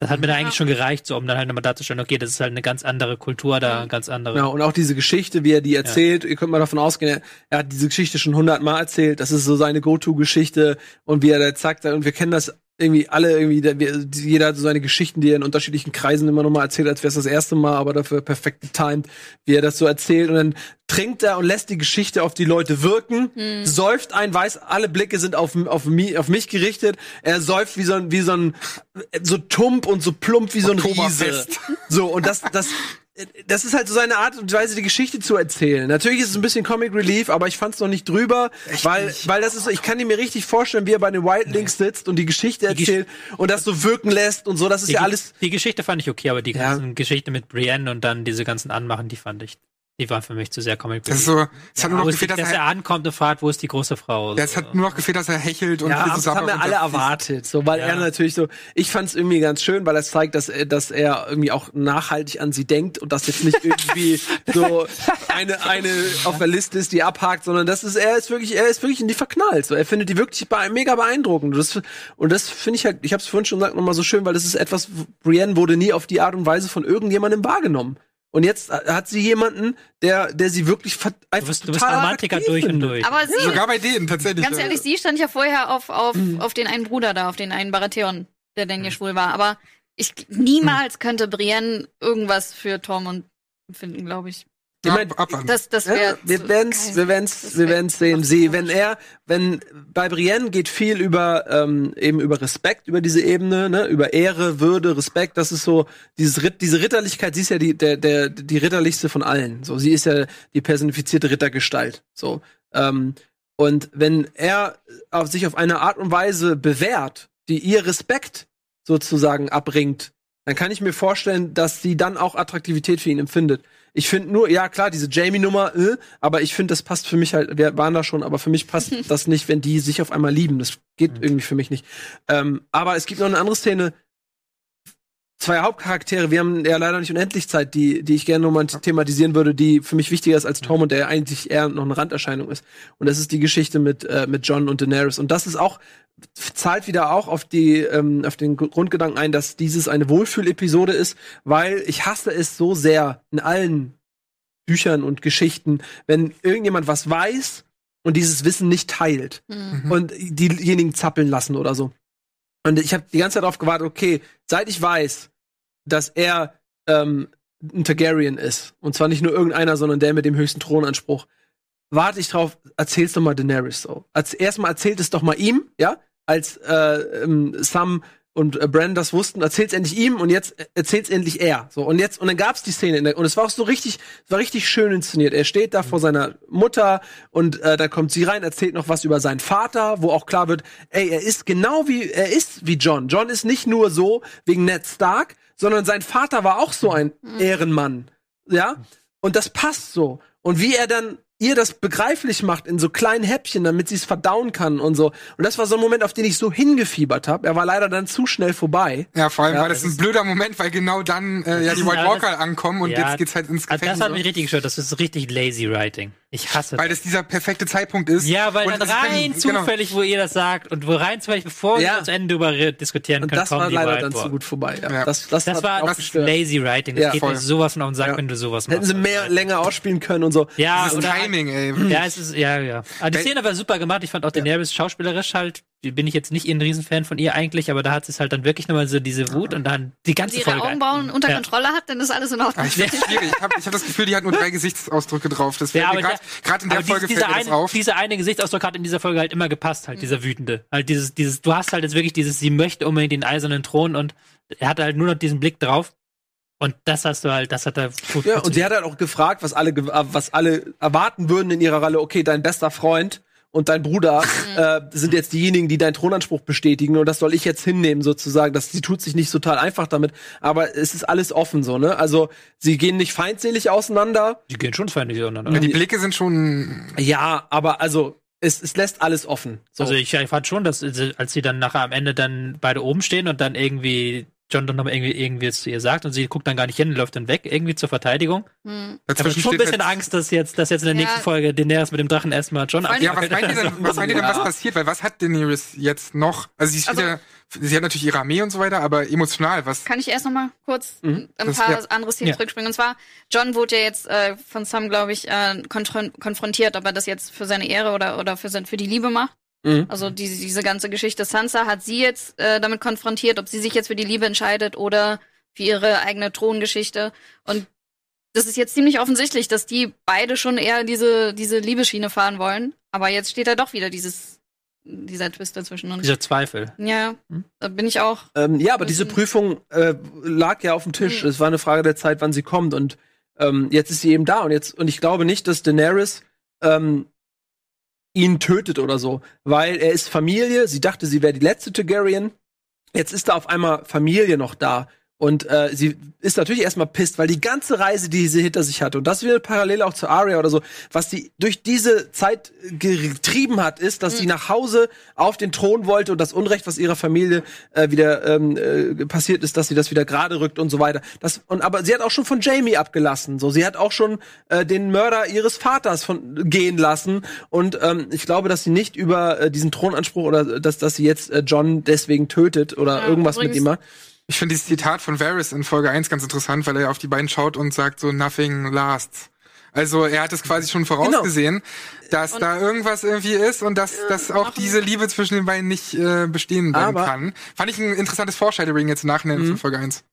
Das hat mir da Ja. eigentlich schon gereicht, so, um dann halt nochmal darzustellen, okay, das ist halt eine ganz andere Kultur da, Mhm. ganz andere. Genau, und auch diese Geschichte, wie er die erzählt, ihr könnt mal davon ausgehen, er, er hat diese Geschichte schon hundertmal erzählt, das ist so seine Go-To-Geschichte und wie er da zackt, und wir kennen das irgendwie alle irgendwie, jeder hat so seine Geschichten, die er in unterschiedlichen Kreisen immer nochmal erzählt, als wäre es das erste Mal, aber dafür perfekt getimed, wie er das so erzählt und dann trinkt er und lässt die Geschichte auf die Leute wirken, Hm. säuft ein, weiß, alle Blicke sind auf, auf, mi, auf mich gerichtet, er säuft wie so ein, wie so ein, so tump und so plump wie so ein Riese. So, und das, das, das ist halt so seine Art und Weise, die Geschichte zu erzählen. Natürlich ist es ein bisschen Comic Relief, aber ich fand's noch nicht drüber, weil, weil das ist so, ich kann mir richtig vorstellen, wie er bei den Wildlings sitzt und die Geschichte Die Gesch- erzählt und das so wirken lässt und so, das ist Die, ja alles, die Geschichte fand ich okay, aber die Ja. ganze Geschichte mit Brienne und dann diese ganzen Anmachen, die fand ich, die waren für mich zu sehr Comic Das ist so, es hat nur noch wo es gefehlt, dass, dass er er, ankommt und fragt, wo ist die große Frau? ja, es hat nur noch gefehlt, dass er hechelt und ja, das haben wir alle erwartet, so, weil Ja. er natürlich so, ich fand's irgendwie ganz schön, weil das zeigt, dass er, dass er irgendwie auch nachhaltig an sie denkt und das jetzt nicht irgendwie [laughs] so eine, eine auf der Liste ist, die abhakt, sondern das ist, er ist wirklich, er ist wirklich in die verknallt, so, er findet die wirklich bee- mega beeindruckend und das, und das finde ich halt, ich habe es vorhin schon gesagt, nochmal so schön, weil das ist etwas, Brienne wurde nie auf die Art und Weise von irgendjemandem wahrgenommen. Und jetzt hat sie jemanden, der, der sie wirklich ver- du einfach bist, du bist total Romantiker durch und durch. Aber sie, Sogar bei denen, tatsächlich. ganz ehrlich, sie stand ja vorher auf, auf, auf den einen Bruder da, auf den einen Baratheon, der denn ja schwul war. Aber ich niemals könnte Brienne irgendwas für Tom und finden, glaube ich. Ich mein, Ab, abwarten. Das, das Ja, wir werden's, wir werden's, wir werden's sehen. Sie, wenn er, wenn bei Brienne geht viel über ähm, eben über Respekt über diese Ebene, ne, über Ehre, Würde, Respekt. Das ist so dieses diese Ritterlichkeit. Sie ist ja die der der die ritterlichste von allen. So, sie ist ja die personifizierte Rittergestalt. So ähm, und wenn er auf sich auf eine Art und Weise bewährt, die ihr Respekt sozusagen abbringt, dann kann ich mir vorstellen, dass sie dann auch Attraktivität für ihn empfindet. Ich finde nur, ja klar, diese Jamie-Nummer, äh, aber ich finde, das passt für mich halt, wir waren da schon, aber für mich passt [laughs] das nicht, wenn die sich auf einmal lieben. Das geht irgendwie für mich nicht. Ähm, aber es gibt noch eine andere Szene. Zwei Hauptcharaktere, wir haben ja leider nicht unendlich Zeit, die, die ich gerne nochmal thematisieren würde, die für mich wichtiger ist als Tom und der eigentlich eher noch eine Randerscheinung ist. Und das ist die Geschichte mit, äh, mit John und Daenerys. Und das ist auch, zahlt wieder auch auf die ähm, auf den Gr- Grundgedanken ein, dass dieses eine Wohlfühlepisode ist, weil ich hasse es so sehr in allen Büchern und Geschichten, wenn irgendjemand was weiß und dieses Wissen nicht teilt Hm. und diejenigen zappeln lassen oder so. Und ich habe die ganze Zeit darauf gewartet, okay, seit ich weiß, dass er ähm, ein Targaryen ist, und zwar nicht nur irgendeiner, sondern der mit dem höchsten Thronanspruch, warte ich drauf, erzähl's doch mal Daenerys so. Erstmal erzählt es doch mal ihm, ja, als äh, ähm, Sam und äh, Bran das wussten, erzählt's endlich ihm und jetzt erzählt's endlich er. So und jetzt und dann gab's die Szene der, und es war auch so richtig, es war richtig schön inszeniert. Er steht da vor seiner Mutter und äh, da kommt sie rein, erzählt noch was über seinen Vater, wo auch klar wird, ey, er ist genau wie er ist wie John. John ist nicht nur so wegen Ned Stark, sondern sein Vater war auch so ein Ehrenmann, ja? Und das passt so. Und wie er dann ihr das begreiflich macht in so kleinen Häppchen, damit sie es verdauen kann und so. Und das war so ein Moment, auf den ich so hingefiebert habe. Er war leider dann zu schnell vorbei. Ja, vor allem Ja, war das das ein blöder Moment, weil genau dann äh, ja die [laughs] White ja, Walker das- ankommen und Ja, jetzt geht's halt ins Also Gefängnis. das hat mich richtig gestört. Das ist richtig lazy writing. Ich hasse Weil das dieser perfekte Zeitpunkt ist. Ja, weil Und dann rein kein- genau. zufällig, wo ihr das sagt und wo rein zufällig, bevor Ja. wir zu Ende darüber re- diskutieren Und können, das kommen war die leider dann zu gut vorbei. Ja. Ja. Das, das, Das war auch das lazy writing. Das Ja, geht voll. mir sowas von auf den Sack, Ja. wenn du sowas Hätten machst. sie mehr länger ausspielen können und so. ja, oder Timing, ey. Ja, es ist, ja, ja. Aber die Szene war super gemacht. Ich fand auch Daenerys schauspielerisch halt, bin ich jetzt nicht ein Riesenfan von ihr eigentlich, aber da hat sie es halt dann wirklich nochmal so diese Wut und dann die Wenn ganze sie ihre Folge. Augenbrauen unter Ja. Kontrolle hat, dann ist alles in Ah, Ordnung. ich finde es schwierig. Ich habe ich hab das Gefühl, die hat nur drei Gesichtsausdrücke drauf. Das fällt Ja, gerade in der Folge dieser, fällt eine, auf. dieser eine Gesichtsausdruck hat in dieser Folge halt immer gepasst, halt, dieser wütende. Halt dieses, dieses, du hast halt jetzt wirklich dieses, sie möchte unbedingt den eisernen Thron und er hatte halt nur noch diesen Blick drauf. Und das hast du halt, das hat er gut Ja, und sie hat halt auch gefragt, was alle, was alle erwarten würden in ihrer Rolle. Okay, dein bester Freund und dein Bruder [laughs] äh, sind jetzt diejenigen, die deinen Thronanspruch bestätigen. Und das soll ich jetzt hinnehmen, sozusagen. Das, sie tut sich nicht total einfach damit. Aber es ist alles offen so, ne? Also, sie gehen nicht feindselig auseinander. Die gehen schon feindlich auseinander. Ja, die Blicke sind schon. Ja, aber also, es, es lässt alles offen. So. Also ich, ich fand schon, dass als sie dann nachher am Ende dann beide oben stehen und dann irgendwie John dann noch mal irgendwie, irgendwie jetzt zu ihr sagt und sie guckt dann gar nicht hin, läuft dann weg, irgendwie zur Verteidigung. Hm. Ich habe schon ein bisschen Angst, dass jetzt, dass jetzt in der Ja. nächsten Folge Daenerys mit dem Drachen erstmal John allem- Ja, [laughs] was meint ihr denn, was meint ihr denn, was passiert? Weil was hat Daenerys jetzt noch? Also sie ist Also- wieder, sie hat natürlich ihre Armee und so weiter, aber emotional, was? Kann ich erst noch mal kurz Mhm. ein Das- paar ja. andere Szenen Ja. zurückspringen? Und zwar, John wurde ja jetzt äh, von Sam, glaube ich, äh, konfron konfrontiert, ob er das jetzt für seine Ehre oder, oder für, sein, für die Liebe macht. Mhm. Also diese, diese ganze Geschichte. Sansa hat sie jetzt äh, damit konfrontiert, ob sie sich jetzt für die Liebe entscheidet oder für ihre eigene Throngeschichte. Und das ist jetzt ziemlich offensichtlich, dass die beide schon eher diese, diese Liebeschiene fahren wollen. Aber jetzt steht da doch wieder dieses, dieser Twist dazwischen. Und Dieser Zweifel. ja, Hm? da bin ich auch. Ähm, ja, aber diese. Prüfung äh, lag ja auf dem Tisch. Mhm. Es war eine Frage der Zeit, wann sie kommt. Und ähm, jetzt ist sie eben da. Und jetzt und ich glaube nicht, dass Daenerys ähm, ihn tötet oder so, weil er ist Familie. Sie dachte, sie wäre die letzte Targaryen. Jetzt ist da auf einmal Familie noch da. Und äh, sie ist natürlich erstmal pisst, weil die ganze Reise, die sie hinter sich hatte, und das wieder parallel auch zu Arya oder so, was sie durch diese Zeit getrieben hat, ist, dass sie nach Hause auf den Thron wollte und das Unrecht, was ihrer Familie äh, wieder ähm, äh, passiert ist, dass sie das wieder gerade rückt und so weiter. Das, und aber sie hat auch schon von Jamie abgelassen. So, sie hat auch schon äh, den Mörder ihres Vaters von gehen lassen. Und ähm, ich glaube, dass sie nicht über äh, diesen Thronanspruch oder dass, dass sie jetzt äh, John deswegen tötet oder Ja, irgendwas mit ihm macht. Ich finde dieses Zitat von Varys in Folge 1 ganz interessant, weil er auf die beiden schaut und sagt so, nothing lasts. Also er hat es quasi schon vorausgesehen, dass Und- da irgendwas irgendwie ist und dass, dass auch diese Liebe zwischen den beiden nicht äh, bestehen bleiben kann. Fand ich ein interessantes Foreshadowing jetzt im Nachhinein Mhm. von Folge 1.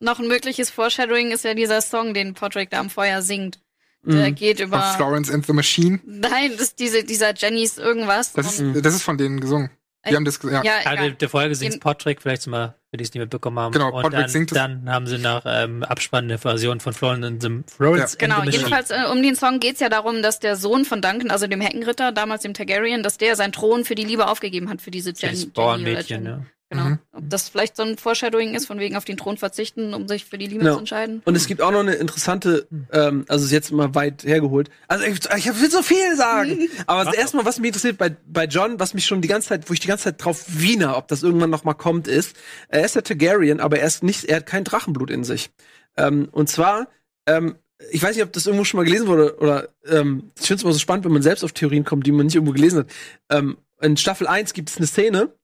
Noch ein mögliches Foreshadowing ist ja dieser Song, den Patrick da am Feuer singt. Der Mhm. geht Von über. Florence and the Machine. Nein, das ist diese, dieser Jennys irgendwas. Das ist, das ist von denen gesungen. Die haben das, ja. ja, Ja, der, der Folge singt Patrick, vielleicht mal, für die es nicht mitbekommen haben. Genau, und Podrick dann, singt es. dann haben sie nach ähm, Abspann eine Version von Florence and the, Florence Genau, the Machine. jedenfalls äh, um den Song geht's ja darum, dass der Sohn von Duncan, also dem Heckenritter, damals dem Targaryen, dass der seinen Thron für die Liebe aufgegeben hat, für diese Jen, Das Bauernmädchen, oder Jen. ja. Genau. Mhm. Ob das vielleicht so ein Foreshadowing ist, von wegen auf den Thron verzichten, um sich für die Liebe Genau. zu entscheiden. Und es gibt auch noch eine interessante, ähm, also ist jetzt mal weit hergeholt. Also ich, ich will so viel sagen. [laughs] Aber erstmal, was mich interessiert bei, bei John, was mich schon die ganze Zeit, wo ich die ganze Zeit drauf wiener, ob das irgendwann noch mal kommt, ist, er ist der Targaryen, aber er ist nicht, er hat kein Drachenblut in sich. Ähm, und zwar, ähm, ich weiß nicht, ob das irgendwo schon mal gelesen wurde oder ähm, ich finde es immer so spannend, wenn man selbst auf Theorien kommt, die man nicht irgendwo gelesen hat. Ähm, in Staffel 1 gibt es eine Szene,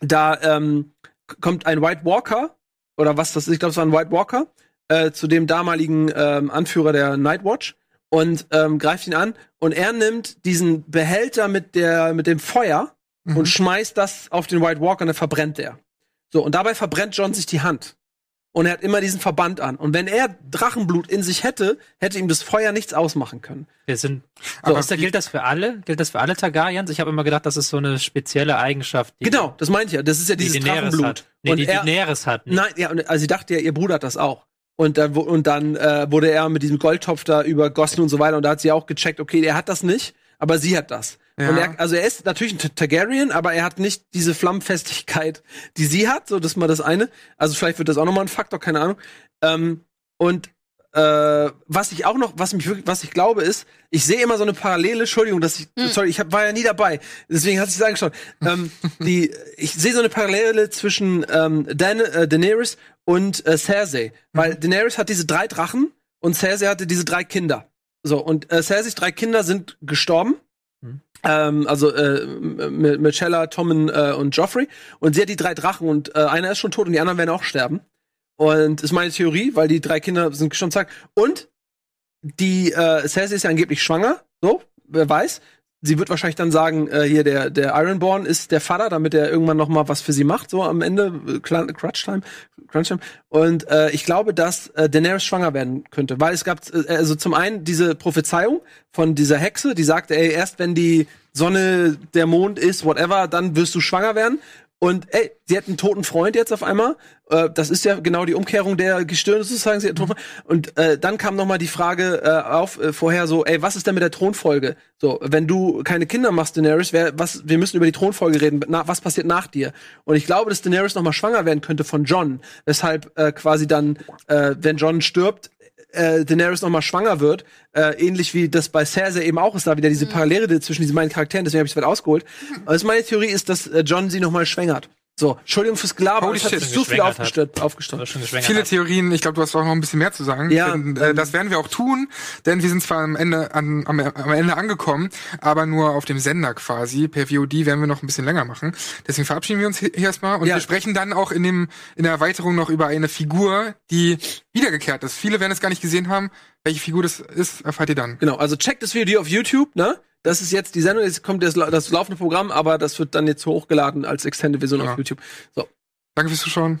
da ähm, kommt ein White Walker oder was das ist, ich glaube, es war ein White Walker, äh, zu dem damaligen ähm, Anführer der Nightwatch und ähm, greift ihn an und er nimmt diesen Behälter mit der mit dem Feuer Mhm. und schmeißt das auf den White Walker und dann verbrennt er. So und dabei verbrennt John sich die Hand. Und er hat immer diesen Verband an. Und wenn er Drachenblut in sich hätte, hätte ihm das Feuer nichts ausmachen können. Wir sind, Aber ist, gilt das für alle? Gilt das für alle Targaryens? Ich habe immer gedacht, das ist so eine spezielle Eigenschaft, die, Genau, das meinte ich ja. Das ist ja die dieses Daenerys Drachenblut. hat. Nee, und die er, Daenerys hat. nicht. Nein, ja, und- also sie dachte ja, ihr Bruder hat das auch. Und dann, und dann äh, wurde er mit diesem Goldtopf da übergossen und so weiter. Und da hat sie auch gecheckt, okay, er hat das nicht, aber sie hat das. Ja. Und er, also er ist natürlich ein Tar- Targaryen, aber er hat nicht diese Flammenfestigkeit, die sie hat. So, das ist mal das eine. Also vielleicht wird das auch nochmal ein Faktor, keine Ahnung. Ähm, und äh, was ich auch noch, was mich wirklich, was ich glaube, ist, ich sehe immer so eine Parallele, Entschuldigung, dass ich, sorry, ich hab, war ja nie dabei, deswegen hat sich das angeschaut. ähm, die, ich sehe so eine Parallele zwischen ähm, Dan, äh, Daenerys und äh, Cersei, weil Daenerys hat diese drei Drachen und Cersei hatte diese drei Kinder. So, und äh, Cerseys drei Kinder sind gestorben. Mhm. Ähm, also äh, Michella, Tommen äh, und Joffrey. Und sie hat die drei Drachen und äh, einer ist schon tot und die anderen werden auch sterben. Und ist meine Theorie, weil die drei Kinder sind schon zack. Und die äh, Cersei ist ja angeblich schwanger, so, wer weiß. Sie wird wahrscheinlich dann sagen, äh, hier der der Ironborn ist der Vater, damit er irgendwann noch mal was für sie macht, so am Ende äh, Crunch Time, Crunch Time. Und äh, ich glaube, dass äh, Daenerys schwanger werden könnte, weil es gab äh, also zum einen diese Prophezeiung von dieser Hexe, die sagte, ey, erst wenn die Sonne, der Mond ist, whatever, dann wirst du schwanger werden. Und ey, sie hat einen toten Freund jetzt auf einmal. Äh, das ist ja genau die Umkehrung der Gestirne sozusagen. Sie hat einen Freund. Und äh, dann kam noch mal die Frage äh, auf äh, vorher so, ey, was ist denn mit der Thronfolge? So, wenn du keine Kinder machst, Daenerys, wer, was, wir müssen über die Thronfolge reden. Na, was passiert nach dir? Und ich glaube, dass Daenerys noch mal schwanger werden könnte von John, weshalb äh, quasi dann, äh, wenn John stirbt, äh, Daenerys noch mal schwanger wird, äh, ähnlich wie das bei Cersei eben auch ist, da wieder diese Parallele zwischen diesen beiden Charakteren, deswegen habe ich es weit ausgeholt. Also meine Theorie ist, dass äh, John sie noch mal schwängert. So, Entschuldigung fürs Gelaber, ich habe so viel aufgestört, geschwängert Viele hat. Theorien, ich glaube, du hast auch noch ein bisschen mehr zu sagen. Ja, Denn, äh, ähm, das werden wir auch tun, denn wir sind zwar am Ende an, am, am Ende angekommen, aber nur auf dem Sender quasi. Per VOD werden wir noch ein bisschen länger machen. Deswegen verabschieden wir uns hier hier erstmal und Ja. wir sprechen dann auch in dem in der Erweiterung noch über eine Figur, die wiedergekehrt ist. Viele werden es gar nicht gesehen haben. Welche Figur das ist, erfahrt ihr dann. Genau, also checkt das Video auf YouTube, ne? Das ist jetzt die Sendung, jetzt kommt das, das laufende Programm, aber das wird dann jetzt hochgeladen als Extended Version Ja. auf YouTube. So. Danke fürs Zuschauen.